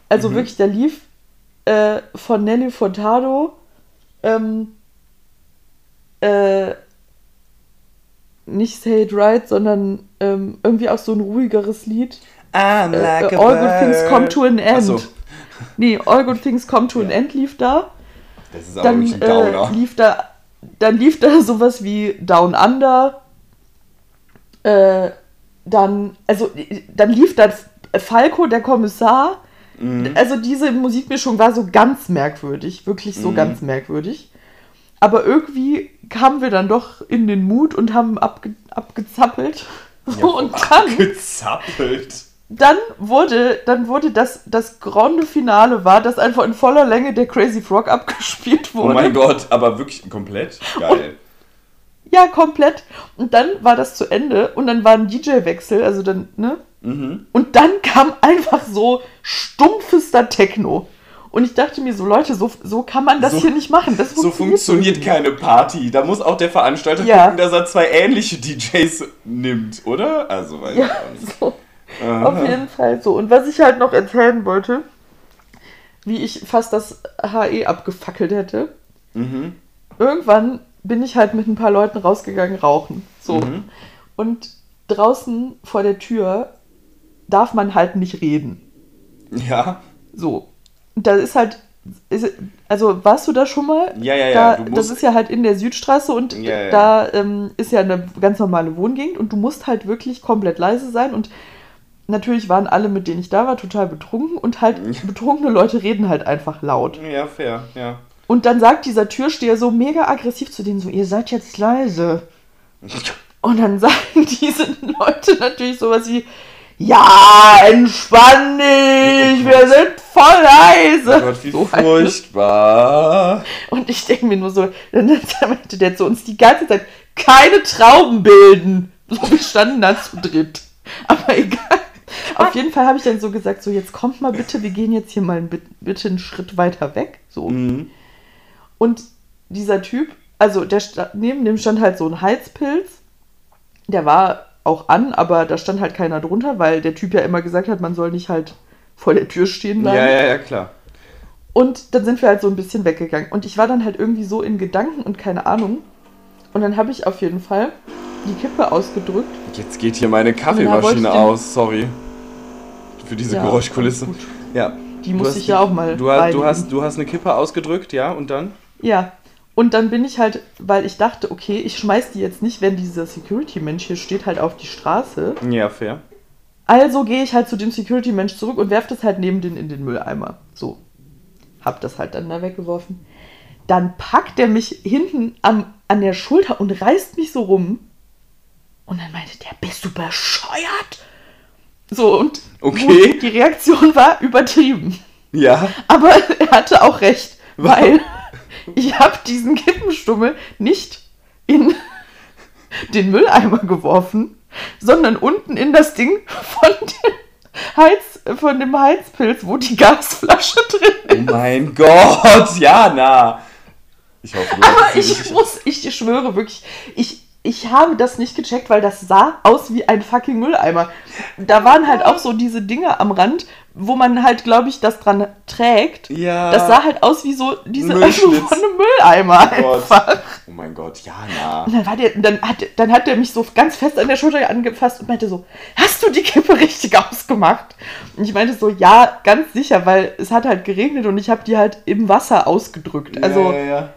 Also Mhm. wirklich, da lief äh, von Nelly Furtado ähm, äh, nicht Say It Right, sondern ähm, irgendwie auch so ein ruhigeres Lied. I'm Äh, like äh, All Good Things bird. Come to an End. So. Nee, All Good Things Come to an Ja. End lief da. Das ist aber Dann ein Downer. äh, lief da dann lief da sowas wie Down Under. Äh, dann, also dann lief da Falco, der Kommissar. Mhm. Also diese Musikmischung war so ganz merkwürdig, wirklich so Mhm. ganz merkwürdig. Aber irgendwie kamen wir dann doch in den Mut und haben abge abgezappelt. Ja, und dann, gezappelt. Dann wurde, dann wurde das, das Grande Finale war, dass einfach in voller Länge der Crazy Frog abgespielt Oh wurde. mein Gott, aber wirklich komplett geil. Ja, komplett. Und dann war das zu Ende und dann war ein DJ-Wechsel, also dann, ne? Mhm. Und dann kam einfach so stumpfester Techno. Und ich dachte mir so, Leute, so, so kann man das So- hier nicht machen. Das So funktioniert keine Party. Da muss auch der Veranstalter Ja. gucken, dass er zwei ähnliche DJs nimmt, oder? Also, weiß Ja, ich auch nicht. so. Aha. Auf jeden Fall so. Und was ich halt noch erzählen wollte, wie ich fast das HE abgefackelt hätte. Mhm. Irgendwann bin ich halt mit ein paar Leuten rausgegangen rauchen. So. Mhm. Und draußen vor der Tür darf man halt nicht reden. Ja. So. Und da ist halt. Ist, also warst du da schon mal? Ja, ja, ja. Da, das ist ja halt in der Südstraße und Ja, ja. da ähm, ist ja eine ganz normale Wohngegend und du musst halt wirklich komplett leise sein und natürlich waren alle, mit denen ich da war, total betrunken und halt betrunkene Leute reden halt einfach laut. ja, fair, ja. Und dann sagt dieser Türsteher so mega aggressiv zu denen so, ihr seid jetzt leise. Und dann sagen diese Leute natürlich sowas wie, ja, entspann dich, wir sind voll leise. Oh Gott, wie So furchtbar. Und ich denke mir nur so, dann meinte der zu uns die ganze Zeit, keine Trauben bilden. So, wir standen da zu dritt. Aber egal. Auf jeden Fall habe ich dann so gesagt, so jetzt kommt mal bitte, wir gehen jetzt hier mal ein, bitte einen Schritt weiter weg. So. Mhm. Und dieser Typ, also der neben dem stand halt so ein Heizpilz. Der war auch an, aber da stand halt keiner drunter, weil der Typ ja immer gesagt hat, man soll nicht halt vor der Tür stehen bleiben. Ja, ja, ja, klar. Und dann sind wir halt so ein bisschen weggegangen. Und ich war dann halt irgendwie so in Gedanken und keine Ahnung. Und dann habe ich auf jeden Fall die Kippe ausgedrückt. Jetzt geht hier meine Kaffeemaschine aus, sorry. Für diese Ja, Geräuschkulisse. Ja. Die muss ich ja auch mal. Du, hast- du, hast, du hast eine Kippe ausgedrückt, ja, und dann? Ja. Und dann bin ich halt, weil ich dachte, okay, ich schmeiß die jetzt nicht, wenn dieser Security-Mensch hier steht, halt auf die Straße. Ja, fair. Also gehe ich halt zu dem Security-Mensch zurück und werfe das halt neben den in den Mülleimer. So. Hab das halt dann da weggeworfen. Dann packt er mich hinten am, an der Schulter und reißt mich so rum. Und dann meinte der, bist du bescheuert? So, und Okay. die Reaktion war übertrieben. Ja. Aber er hatte auch recht, weil ich habe diesen Kippenstummel nicht in den Mülleimer geworfen, sondern unten in das Ding von dem, Heiz, von dem Heizpilz, wo die Gasflasche drin Oh ist. mein Gott, Jana. Ich hoffe, du Aber ich nicht- muss, ich schwöre wirklich, ich, ich habe das nicht gecheckt, weil das sah aus wie ein fucking Mülleimer. Da waren halt auch so diese Dinge am Rand, wo man halt, glaube ich, das dran trägt. Ja. Das sah halt aus wie so diese. Öffnung von einem Mülleimer Oh Gott. einfach. Oh mein Gott, Jana. Und dann, war der, dann, hat, dann hat der mich so ganz fest an der Schulter angefasst und meinte so, hast du die Kippe richtig ausgemacht? Und ich meinte so, ja, ganz sicher, weil es hat halt geregnet und ich habe die halt im Wasser ausgedrückt. Also ja, ja, ja.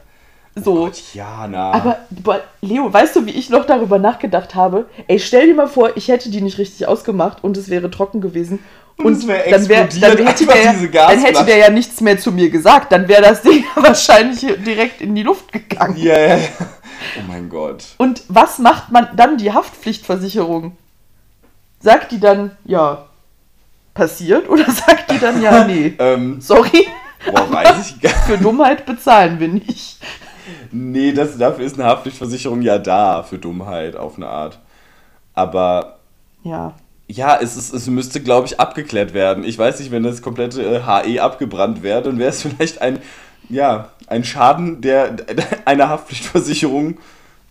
So. Gott, Jana. Aber boah, Leo, weißt du, wie ich noch darüber nachgedacht habe? Ey, stell dir mal vor, ich hätte die nicht richtig ausgemacht und es wäre trocken gewesen. Und wäre dann, wär, dann, hätte der, dann hätte der ja nichts mehr zu mir gesagt. Dann wäre das Ding wahrscheinlich direkt in die Luft gegangen. ja, ja, ja. Oh mein Gott. Und was macht man dann die Haftpflichtversicherung? Sagt die dann, ja, passiert? Oder sagt die dann, ja, nee, Ähm, sorry, boah, weiß ich gar für Dummheit bezahlen wir nicht. Nee, das, dafür ist eine Haftpflichtversicherung ja da, für Dummheit auf eine Art. Aber Ja, ja, es, ist, es müsste, glaube ich, abgeklärt werden. Ich weiß nicht, wenn das komplette äh, HE abgebrannt wäre, dann wäre es vielleicht ein, ja, ein Schaden der, einer Haftpflichtversicherung.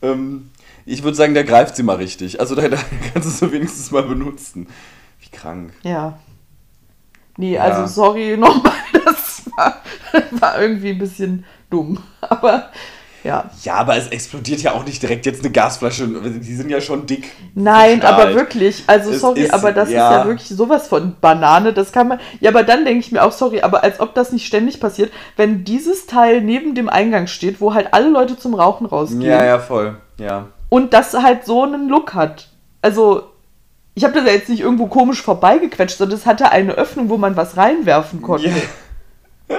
Ähm, ich würde sagen, da greift sie mal richtig. Also da, da kannst du es wenigstens mal benutzen. Wie krank. ja. Nee, Ja. also sorry nochmal, das war, war irgendwie ein bisschen dumm. Aber ja. Ja, aber es explodiert ja auch nicht direkt jetzt eine Gasflasche. Die sind ja schon dick. Nein, verstrahlt. aber wirklich, also Es sorry, ist- aber das ja. ist ja wirklich sowas von Banane, das kann man, ja, aber dann denke ich mir auch, sorry, aber als ob das nicht ständig passiert, wenn dieses Teil neben dem Eingang steht, wo halt alle Leute zum Rauchen rausgehen Ja, ja, voll. Ja. und das halt so einen Look hat. Also, ich habe das ja jetzt nicht irgendwo komisch vorbeigequetscht, sondern es hatte eine Öffnung, wo man was reinwerfen konnte. Ja.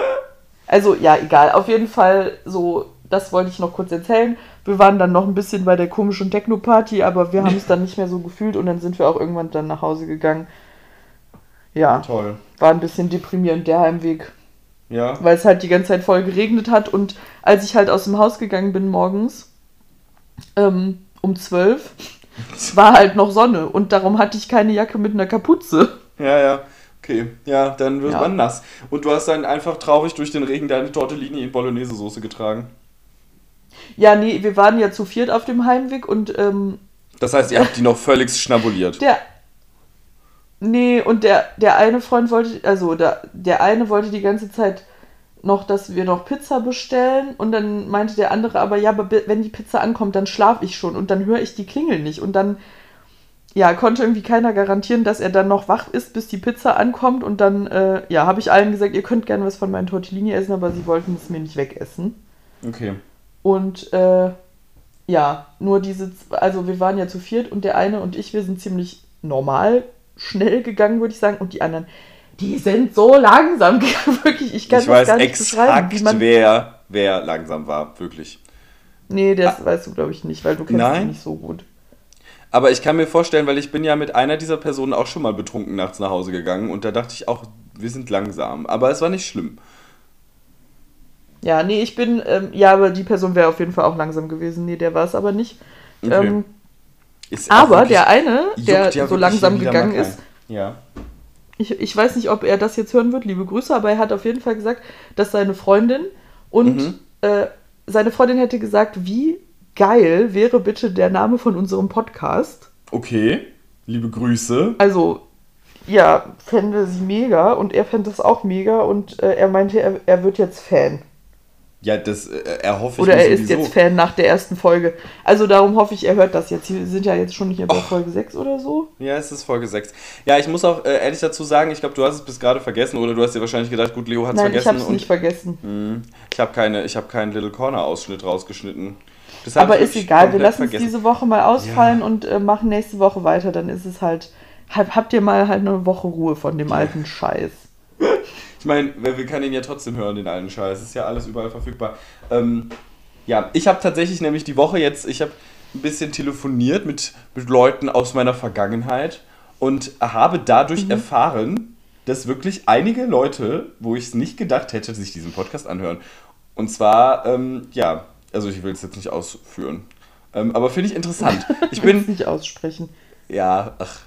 Also, ja, egal. Auf jeden Fall, so, das wollte ich noch kurz erzählen. Wir waren dann noch ein bisschen bei der komischen Techno-Party, aber wir haben es dann nicht mehr so gefühlt und dann sind wir auch irgendwann dann nach Hause gegangen. Ja, Toll. war ein bisschen deprimierend der Heimweg, Ja. weil es halt die ganze Zeit voll geregnet hat und als ich halt aus dem Haus gegangen bin morgens, ähm, um 12, war halt noch Sonne und darum hatte ich keine Jacke mit einer Kapuze. Ja, ja. Okay. Ja, dann wird Ja. man nass. Und du hast dann einfach traurig durch den Regen deine Tortellini in Bolognese-Soße getragen. Ja, nee, wir waren ja zu viert auf dem Heimweg und ähm, Das heißt, ihr habt die noch völlig schnabuliert. Der. Nee, und der, der eine Freund wollte, also der, der eine wollte die ganze Zeit noch, dass wir noch Pizza bestellen und dann meinte der andere aber, ja, aber wenn die Pizza ankommt, dann schlafe ich schon und dann höre ich die Klingel nicht und dann, ja, konnte irgendwie keiner garantieren, dass er dann noch wach ist, bis die Pizza ankommt und dann, äh, ja, habe ich allen gesagt, ihr könnt gerne was von meinen Tortellini essen, aber sie wollten es mir nicht wegessen. Okay. Und äh, ja, nur diese, also wir waren ja zu viert und der eine und ich, wir sind ziemlich normal schnell gegangen, würde ich sagen. Und die anderen, die sind so langsam gegangen, wirklich. Ich kann ich das weiß gar nicht beschreiben, exakt, wie man. wer, wer langsam war, wirklich. Nee, das weißt du, glaube ich, nicht, weil du kennst Nein? sie nicht so gut. Aber ich kann mir vorstellen, weil ich bin ja mit einer dieser Personen auch schon mal betrunken nachts nach Hause gegangen und da dachte ich auch, wir sind langsam. Aber es war nicht schlimm. Ja, nee, ich bin, ähm, ja, aber die Person wäre auf jeden Fall auch langsam gewesen. Nee, der war es aber nicht. Okay. Ähm, aber der eine, der ja so langsam gegangen ist. Ja. ich, ich weiß nicht, ob er das jetzt hören wird, liebe Grüße, aber er hat auf jeden Fall gesagt, dass seine Freundin und Mhm. äh, seine Freundin hätte gesagt, wie geil wäre bitte der Name von unserem Podcast. Okay. Liebe Grüße. Also, ja, fände sie mega und er fände es auch mega und äh, er meinte, er, er wird jetzt Fan. Ja, das äh, erhoffe ich Oder er ist sowieso. jetzt Fan nach der ersten Folge. Also darum hoffe ich, er hört das jetzt. Wir sind ja jetzt schon hier bei Folge 6 oder so. Ja, es ist Folge 6. Ja, ich muss auch äh, ehrlich dazu sagen, ich glaube, du hast es bis gerade vergessen oder du hast dir wahrscheinlich gedacht, gut, Leo hat es Nein, ich vergessen habe es nicht vergessen. Hm, ich habe keine, ich habe keinen Little Corner Ausschnitt rausgeschnitten. Das Aber ist egal, wir lassen es diese Woche mal ausfallen und äh, machen nächste Woche weiter. Dann ist es halt, hab, habt ihr mal halt eine Woche Ruhe von dem alten Scheiß. Ich meine, wir kann ihn ja trotzdem hören, den alten Scheiß. Ist ja alles überall verfügbar. Ähm, ja, ich habe tatsächlich nämlich die Woche jetzt, ich habe ein bisschen telefoniert mit, mit Leuten aus meiner Vergangenheit und habe dadurch erfahren, dass wirklich einige Leute, wo ich es nicht gedacht hätte, sich diesen Podcast anhören. Und zwar, ähm, ja, also ich will es jetzt nicht ausführen. Ähm, aber finde ich interessant. Ich Ich will es bin, nicht aussprechen. ja, ach.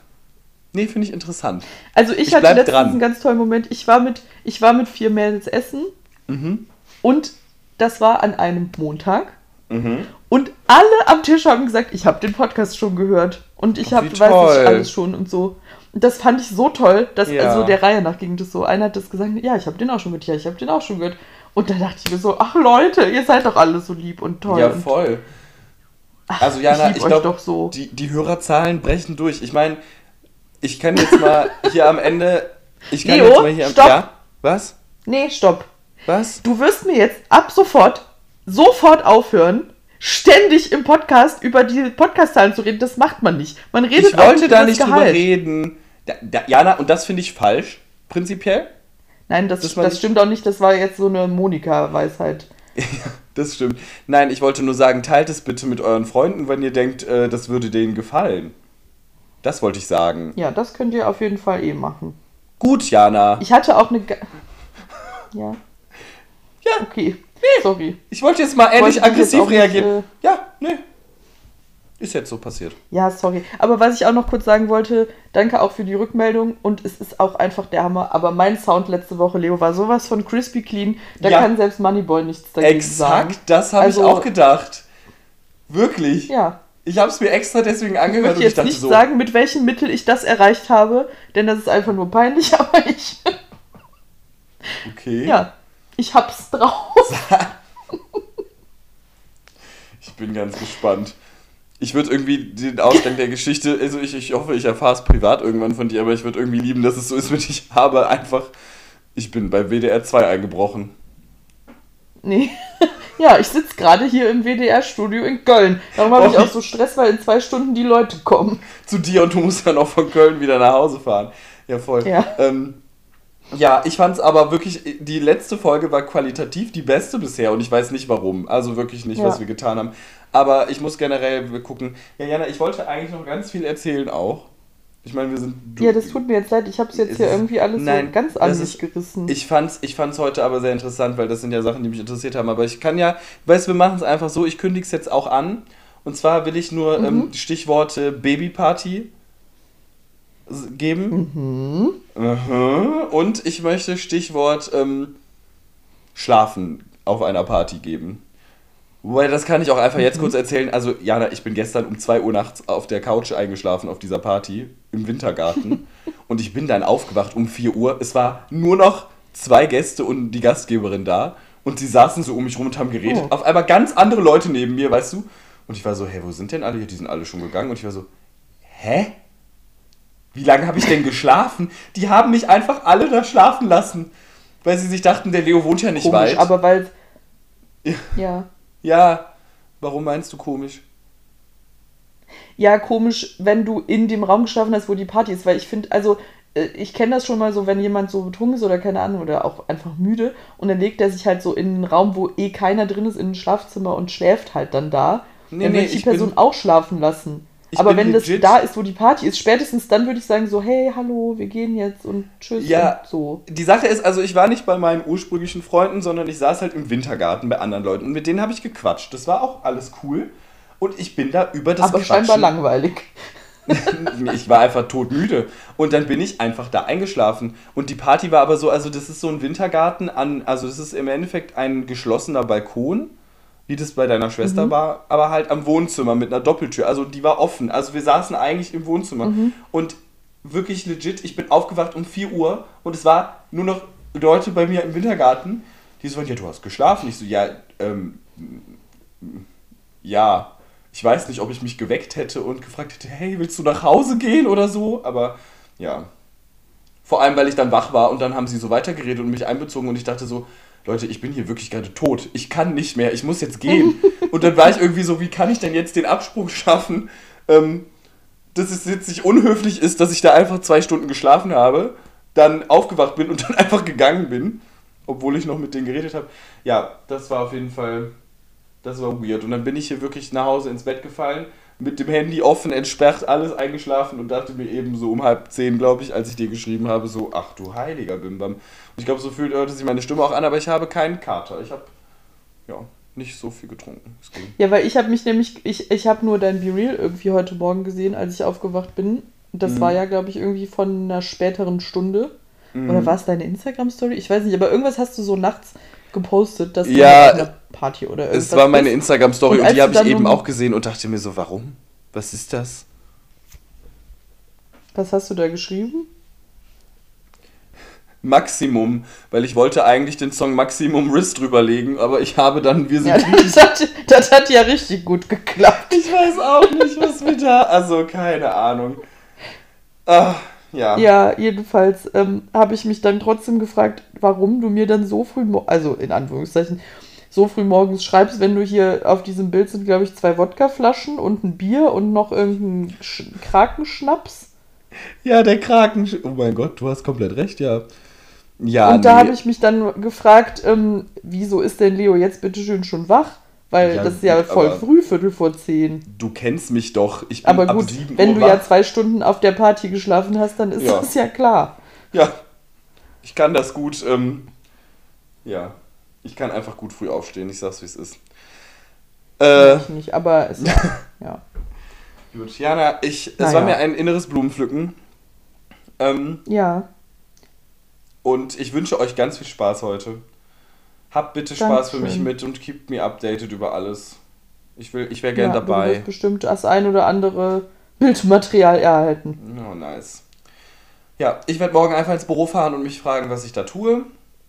Nee, finde ich interessant. Also ich, Ich hatte letztens dran. einen ganz tollen Moment. Ich war mit, ich war mit vier Mädels essen Mhm. und das war an einem Montag. Mhm. Und alle am Tisch haben gesagt, ich habe den Podcast schon gehört. Und ich habe, weiß ich alles schon und so. Und das fand ich so toll, dass Ja. also der Reihe nach ging das so. Einer hat das gesagt, ja, ich habe den auch schon gehört, ja, ich habe den auch schon gehört. Und da dachte ich mir so, ach Leute, ihr seid doch alle so lieb und toll. Ja, voll. Also Jana, ich, euch glaube, doch so. die, die Hörerzahlen brechen durch. Ich meine, ich kann jetzt mal hier am Ende. Ich kann Leo, jetzt mal hier am. stopp. Ja? Was? Nee, stopp. Was? Du wirst mir jetzt ab sofort, sofort aufhören, ständig im Podcast über die Podcast-Zahlen zu reden. Das macht man nicht. Man redet Ich auch wollte nicht da nicht das drüber Gehalt. reden. Da, da, Jana, und das finde ich falsch, prinzipiell. Nein, das, das, nicht- stimmt auch nicht. Das war jetzt so eine Monika-Weisheit. Das stimmt. Nein, ich wollte nur sagen, teilt es bitte mit euren Freunden, wenn ihr denkt, äh, das würde denen gefallen. Das wollte ich sagen. Ja, das könnt ihr auf jeden Fall eh machen. Gut, Jana. Ich hatte auch eine. Ge ja. Ja. Okay. Sorry. Ich wollte jetzt mal ehrlich aggressiv auch nicht, reagieren. äh, ja, nee. Ist jetzt so passiert. Ja, sorry. Aber was ich auch noch kurz sagen wollte, danke auch für die Rückmeldung und es ist auch einfach der Hammer. Aber mein Sound letzte Woche, Leo, war sowas von crispy clean, da Ja. kann selbst Moneyboy nichts dagegen sagen. Exakt, das habe Also- ich auch gedacht. Wirklich. Ja. Ich habe es mir extra deswegen Ich angehört möchte und ich jetzt dachte nicht so. sagen, mit welchem Mittel ich das erreicht habe, denn das ist einfach nur peinlich, aber ich, okay. ja, ich hab's drauf. Ich bin ganz gespannt. Ich würde irgendwie den Ausgang der Geschichte, also ich, ich hoffe, ich erfahre es privat irgendwann von dir, aber ich würde irgendwie lieben, dass es so ist, wenn ich habe einfach, ich bin bei WDR 2 eingebrochen. Nee. Ja, ich sitze gerade hier im WDR-Studio in Köln. Darum habe Oh, ich auch wie- so Stress, weil in zwei Stunden die Leute kommen. Zu dir und du musst dann auch von Köln wieder nach Hause fahren. Ja, voll. Ja. Ähm, ja, ich fand es aber wirklich, die letzte Folge war qualitativ die beste bisher und ich weiß nicht warum. Also wirklich nicht, Ja. was wir getan haben. Aber ich muss generell gucken. Ja, Jana, ich wollte eigentlich noch ganz viel erzählen auch. Ich meine, wir sind. Ja, das tut mir jetzt leid. Ich habe es jetzt hier irgendwie alles nein, so ganz das an ist- gerissen. Ich fand's, ich fand's heute aber sehr interessant, weil das sind ja Sachen, die mich interessiert haben. Aber ich kann ja, weißt du, wir machen es einfach so, ich kündige es jetzt auch an. Und zwar will ich nur Mhm. ähm, Stichworte Babyparty geben. mhm. Mhm. Und ich möchte Stichwort ähm, Schlafen auf einer Party geben. Wobei, das kann ich auch einfach Mhm. jetzt kurz erzählen. Also, Jana, ich bin gestern um 2 Uhr nachts auf der Couch eingeschlafen auf dieser Party im Wintergarten. und ich bin dann aufgewacht um 4 Uhr. Es war nur noch zwei Gäste und die Gastgeberin da. Und sie saßen so um mich rum und haben geredet. Oh. Auf einmal ganz andere Leute neben mir, weißt du? Und ich war so, hä, wo sind denn alle hier? Die sind alle schon gegangen. Und ich war so, hä? Wie lange habe ich denn geschlafen? Die haben mich einfach alle da schlafen lassen. Weil sie sich dachten, der Leo wohnt ja nicht Komisch, weit. aber weil. Ja. Ja. Ja, warum meinst du komisch? Ja, komisch, wenn du in dem Raum geschlafen hast, wo die Party ist, weil ich finde, also äh, ich kenne das schon mal so, wenn jemand so betrunken ist oder keine Ahnung oder auch einfach müde und dann legt er sich halt so in einen Raum, wo eh keiner drin ist, in ein Schlafzimmer und schläft halt dann da. Nee, dann nee, ich die ich bin- Person auch schlafen lassen. Ich Aber wenn das legit- da ist, wo die Party ist, spätestens dann würde ich sagen so, hey, hallo, wir gehen jetzt und tschüss Ja. und so. Die Sache ist, also ich war nicht bei meinen ursprünglichen Freunden, sondern ich saß halt im Wintergarten bei anderen Leuten und mit denen habe ich gequatscht. Das war auch alles cool. Und ich bin da über das Aber Quatschen. scheinbar langweilig. ich war einfach todmüde. Und dann bin ich einfach da eingeschlafen. Und die Party war aber so, also das ist so ein Wintergarten an, also das ist im Endeffekt ein geschlossener Balkon, wie das bei deiner Schwester war, aber halt am Wohnzimmer mit einer Doppeltür. Also die war offen. Also wir saßen eigentlich im Wohnzimmer. Und wirklich legit, ich bin aufgewacht um 4 Uhr und es war nur noch Leute bei mir im Wintergarten, die so, ja, du hast geschlafen. Ich so, ja, ähm, ja, ich weiß nicht, ob ich mich geweckt hätte und gefragt hätte, hey, willst du nach Hause gehen oder so? Aber ja. Vor allem, weil ich dann wach war und dann haben sie so weitergeredet und mich einbezogen und ich dachte so, Leute, ich bin hier wirklich gerade tot. Ich kann nicht mehr, ich muss jetzt gehen. und dann war ich irgendwie so, wie kann ich denn jetzt den Absprung schaffen, ähm, dass es jetzt nicht unhöflich ist, dass ich da einfach zwei Stunden geschlafen habe, dann aufgewacht bin und dann einfach gegangen bin, obwohl ich noch mit denen geredet habe. Ja, das war auf jeden Fall das war weird. Und dann bin ich hier wirklich nach Hause ins Bett gefallen, mit dem Handy offen, entsperrt, alles eingeschlafen und dachte mir eben so um halb zehn, glaube ich, als ich dir geschrieben habe, so, ach du heiliger Bimbam. Und ich glaube, so fühlt hörte sich meine Stimme auch an, aber ich habe keinen Kater. Ich habe, ja, nicht so viel getrunken. Ja, weil ich habe mich nämlich, ich, ich habe nur dein Be Real irgendwie heute Morgen gesehen, als ich aufgewacht bin. Das Mhm. war ja, glaube ich, irgendwie von einer späteren Stunde. Mhm. Oder war es deine Instagram-Story? Ich weiß nicht, aber irgendwas hast du so nachts gepostet, dass du Ja, einer Party oder irgendwas Es war meine. Instagram-Story Und und, die du habe ich eben auch gesehen und dachte mir so, warum? Was ist das? Was hast du da geschrieben? Maximum, weil ich wollte eigentlich den Song Maximum Riss drüberlegen, aber ich habe dann, wir sind Ja, das hat, das hat ja richtig gut geklappt. Ich weiß auch nicht, was wir da. Also, keine Ahnung. Ah, ja. Ja, jedenfalls ähm, habe ich mich dann trotzdem gefragt, warum du mir dann so früh, also in Anführungszeichen, so früh morgens schreibst, wenn du hier auf diesem Bild sind, glaube ich, zwei Wodkaflaschen und ein Bier und noch irgendein Sch Krakenschnaps. Ja, der Kraken. Oh mein Gott, du hast komplett recht, ja. Ja, und da nee. habe ich mich dann gefragt, ähm, wieso ist denn Leo jetzt bitteschön schon wach? Weil Ja, das ist ja voll früh, Viertel vor zehn. Du kennst mich doch. Ich bin Aber ab gut, 7 wenn Uhr du wach. ja zwei Stunden auf der Party geschlafen hast, dann ist Ja. das ja klar. Ja, ich kann das gut. Ähm, ja, ich kann einfach gut früh aufstehen. Ich sag's, wie es ist. Äh, ich nicht, aber es ja, ja. gut, Jana, ich, es Naja. war mir ein inneres Blumenpflücken. Ähm, Ja, und ich wünsche euch ganz viel Spaß heute. Habt bitte Spaß für mich Dankeschön. mit und keep me updated über alles. Ich, will, ich wäre gern ja, Du dabei. wirst bestimmt das ein oder andere Bildmaterial erhalten. Oh, nice. Ja, ich werde morgen einfach ins Büro fahren und mich fragen, was ich da tue.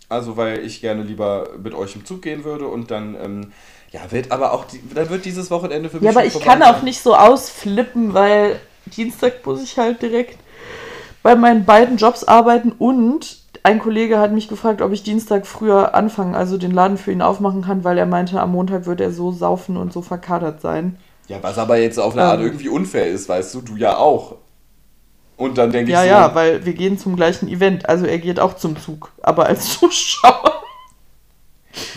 Also, weil ich gerne lieber mit euch im Zug gehen würde und dann, ähm, ja, wird aber auch, die, dann wird dieses Wochenende für mich Ja, aber ich kann sein. auch nicht so ausflippen, weil Dienstag muss ich halt direkt bei meinen beiden Jobs arbeiten und ein Kollege hat mich gefragt, ob ich Dienstag früher anfangen, also den Laden für ihn aufmachen kann, weil er meinte, am Montag würde er so saufen und so verkadert sein. Ja, was aber jetzt auf eine Art Ähm. irgendwie unfair ist, weißt du, du ja auch. Und dann denke Ja, ich so, ja, weil wir gehen zum gleichen Event. Also er geht auch zum Zug, aber als Zuschauer.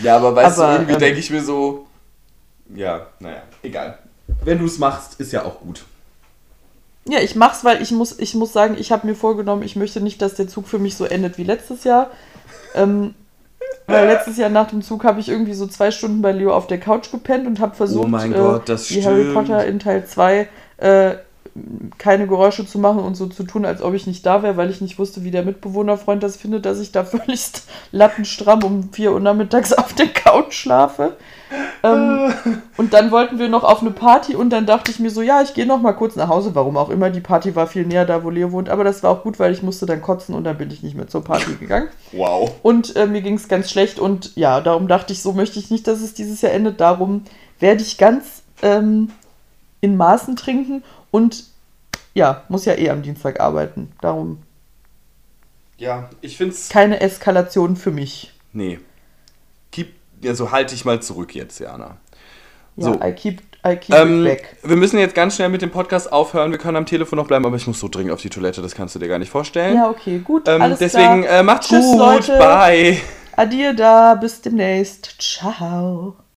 ja, aber weißt aber, du, irgendwie ähm, denke ich mir so, ja, naja, egal. Wenn du es machst, ist ja auch gut. Ja, ich mach's, weil ich muss, ich muss sagen, ich habe mir vorgenommen, ich möchte nicht, dass der Zug für mich so endet wie letztes Jahr. Ähm, weil letztes Jahr nach dem Zug habe ich irgendwie so zwei Stunden bei Leo auf der Couch gepennt und habe versucht, Oh äh, Gott, das wie Harry stimmt. Potter in Teil 2 äh, keine Geräusche zu machen und so zu tun, als ob ich nicht da wäre, weil ich nicht wusste, wie der Mitbewohnerfreund das findet, dass ich da völlig lattenstramm um 4 Uhr nachmittags auf der Couch schlafe. Ähm, und dann wollten wir noch auf eine Party und dann dachte ich mir so, ja, ich gehe noch mal kurz nach Hause, warum auch immer. Die Party war viel näher da, wo Leo wohnt, aber das war auch gut, weil ich musste dann kotzen und dann bin ich nicht mehr zur Party gegangen. Wow. Und äh, mir ging es ganz schlecht und ja, darum dachte ich, so möchte ich nicht, dass es dieses Jahr endet. Darum werde ich ganz ähm, in Maßen trinken und ja, muss ja eh am Dienstag arbeiten. Darum Ja, ich find's. keine Eskalation für mich. Nee. Keep, also halte ich mal zurück jetzt, Jana. Ja, So. I keep, I keep Ähm, it back. wir müssen jetzt ganz schnell mit dem Podcast aufhören. Wir können am Telefon noch bleiben, aber ich muss so dringend auf die Toilette, das kannst du dir gar nicht vorstellen. Ja, okay, gut. ähm, alles deswegen klar. äh, macht's Tschüss, gut. Leute. Bye. Adieu da, bis demnächst. Ciao.